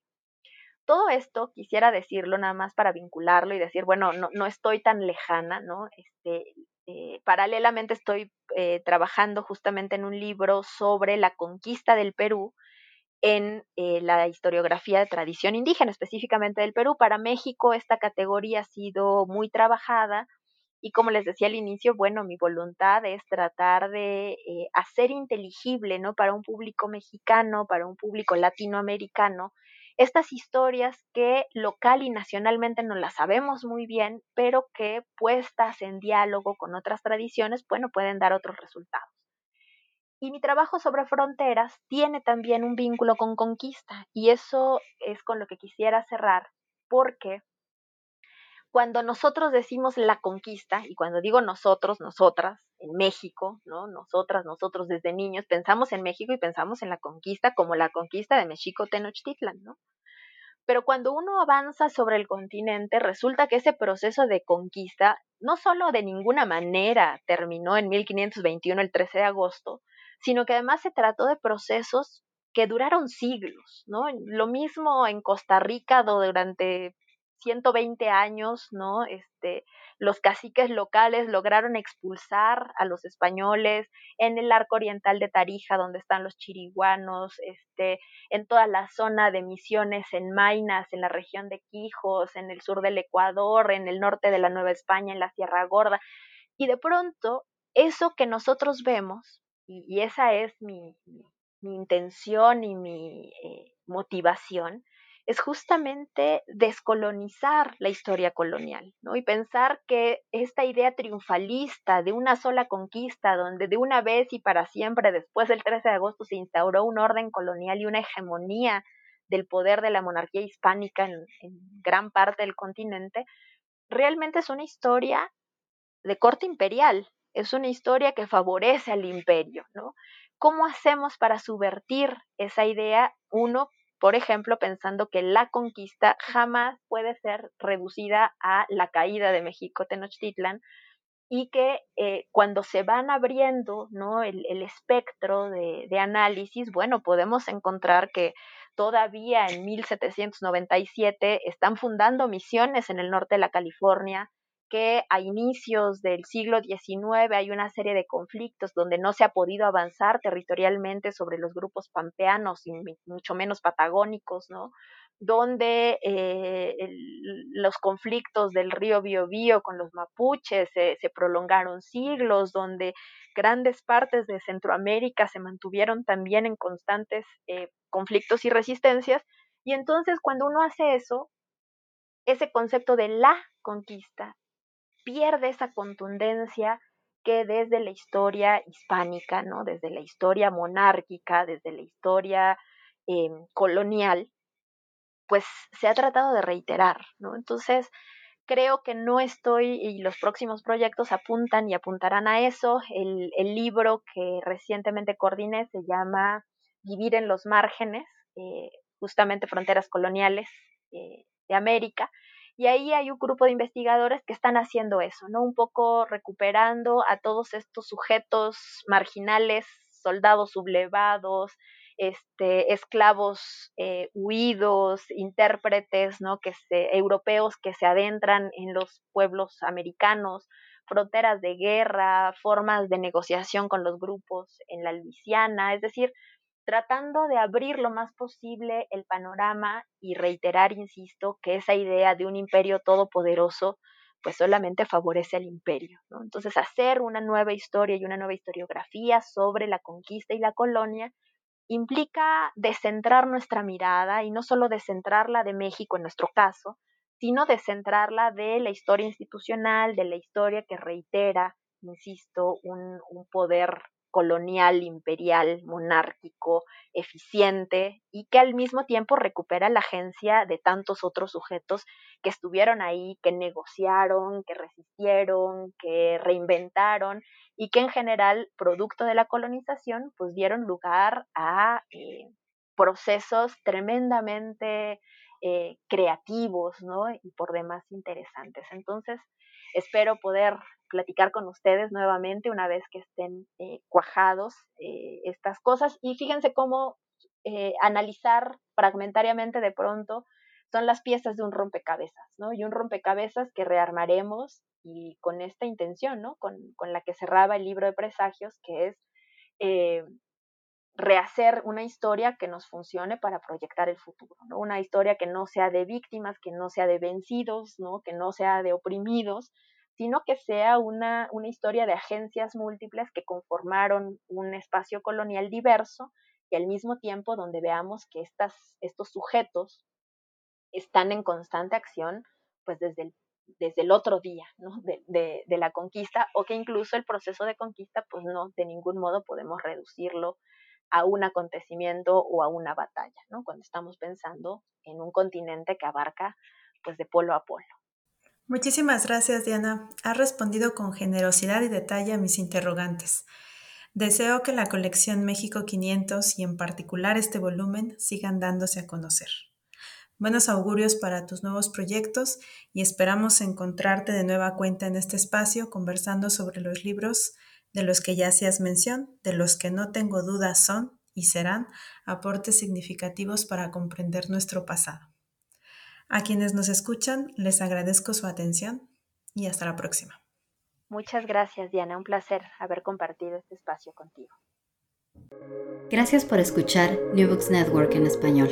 Todo esto quisiera decirlo nada más para vincularlo y decir, bueno, no, no estoy tan lejana, ¿no? Este, eh, paralelamente estoy eh, trabajando justamente en un libro sobre la conquista del Perú en eh, la historiografía de tradición indígena, específicamente del Perú. Para México esta categoría ha sido muy trabajada y como les decía al inicio, bueno, mi voluntad es tratar de hacer inteligible, ¿no? Para un público mexicano, para un público latinoamericano, estas historias que local y nacionalmente no las sabemos muy bien, pero que puestas en diálogo con otras tradiciones, bueno, pueden dar otros resultados. Y mi trabajo sobre fronteras tiene también un vínculo con conquista, y eso es con lo que quisiera cerrar, porque cuando nosotros decimos la conquista, y cuando digo nosotros, nosotras, en México, ¿no? Nosotras, nosotros desde niños, pensamos en México y pensamos en la conquista como la conquista de México Tenochtitlan, ¿no? Pero cuando uno avanza sobre el continente, resulta que ese proceso de conquista no solo de ninguna manera terminó en 1521, el 13 de agosto, sino que además se trató de procesos que duraron siglos, ¿no? Lo mismo en Costa Rica durante 120 años, ¿no? Este, los caciques locales lograron expulsar a los españoles en el arco oriental de Tarija, donde están los chiriguanos, este, en toda la zona de misiones en Mainas, en la región de Quijos, en el sur del Ecuador, en el norte de la Nueva España, en la Sierra Gorda. Y de pronto, eso que nosotros vemos, y, esa es mi, intención y mi eh, motivación, es justamente descolonizar la historia colonial, ¿no? Y pensar que esta idea triunfalista de una sola conquista, donde de una vez y para siempre después del 13 de agosto se instauró un orden colonial y una hegemonía del poder de la monarquía hispánica en, en gran parte del continente, realmente es una historia de corte imperial, es una historia que favorece al imperio, ¿no? ¿Cómo hacemos para subvertir esa idea? Uno, por ejemplo, pensando que la conquista jamás puede ser reducida a la caída de México Tenochtitlan y que eh, cuando se van abriendo ¿no? el, espectro de, de, análisis, bueno, podemos encontrar que todavía en 1797 están fundando misiones en el norte de la California, que a inicios del siglo XIX hay una serie de conflictos donde no se ha podido avanzar territorialmente sobre los grupos pampeanos y mucho menos patagónicos, ¿no? donde eh, los conflictos del río Biobío con los mapuches se, prolongaron siglos, donde grandes partes de Centroamérica se mantuvieron también en constantes eh, conflictos y resistencias. Y entonces cuando uno hace eso, ese concepto de la conquista pierde esa contundencia que desde la historia hispánica, ¿no? desde la historia monárquica, desde la historia em, colonial, pues se ha tratado de reiterar, ¿no? Entonces, creo que no estoy, y los próximos proyectos apuntan y apuntarán a eso. El, libro que recientemente coordiné se llama Vivir en los márgenes, eh, justamente fronteras coloniales eh, de América, y ahí hay un grupo de investigadores que están haciendo eso, ¿no? Un poco recuperando a todos estos sujetos marginales soldados sublevados, este, esclavos eh, huidos, intérpretes, ¿no? Que europeos que se adentran en los pueblos americanos, fronteras de guerra, formas de negociación con los grupos en la Luisiana, es decir, tratando de abrir lo más posible el panorama y reiterar, insisto, que esa idea de un imperio todopoderoso pues solamente favorece al imperio. ¿no? Entonces, hacer una nueva historia y una nueva historiografía sobre la conquista y la colonia implica descentrar nuestra mirada y no solo descentrarla de México en nuestro caso, sino descentrarla de la historia institucional, de la historia que reitera, insisto, un, un poder colonial, imperial, monárquico, eficiente y que al mismo tiempo recupera la agencia de tantos otros sujetos que estuvieron ahí, que negociaron, que resistieron, que reinventaron y que en general, producto de la colonización, pues dieron lugar a eh, procesos tremendamente eh, creativos, ¿no? Y por demás interesantes. Entonces, espero poder platicar con ustedes nuevamente una vez que estén eh, cuajados eh, estas cosas. Y fíjense cómo eh, analizar fragmentariamente de pronto son las piezas de un rompecabezas, ¿no? Y un rompecabezas que rearmaremos y con esta intención, ¿no? Con, con la que cerraba el libro de presagios, que es rehacer una historia que nos funcione para proyectar el futuro, ¿no? Una historia que no sea de víctimas, que no sea de vencidos, ¿no? Que no sea de oprimidos, sino que sea una, una historia de agencias múltiples que conformaron un espacio colonial diverso y al mismo tiempo donde veamos que estas, estos sujetos están en constante acción pues desde el, desde el otro día ¿no? de, de, la conquista o que incluso el proceso de conquista pues no de ningún modo podemos reducirlo a un acontecimiento o a una batalla, ¿no? cuando estamos pensando en un continente que abarca pues de polo a polo. Muchísimas gracias, Diana. Has respondido con generosidad y detalle a mis interrogantes. Deseo que la colección México 500 y en particular este volumen sigan dándose a conocer. Buenos augurios para tus nuevos proyectos y esperamos encontrarte de nueva cuenta en este espacio conversando sobre los libros de los que ya hacías mención, de los que no tengo dudas son y serán aportes significativos para comprender nuestro pasado. A quienes nos escuchan, les agradezco su atención y hasta la próxima. Muchas gracias, Diana. Un placer haber compartido este espacio contigo. Gracias por escuchar New Books Network en español.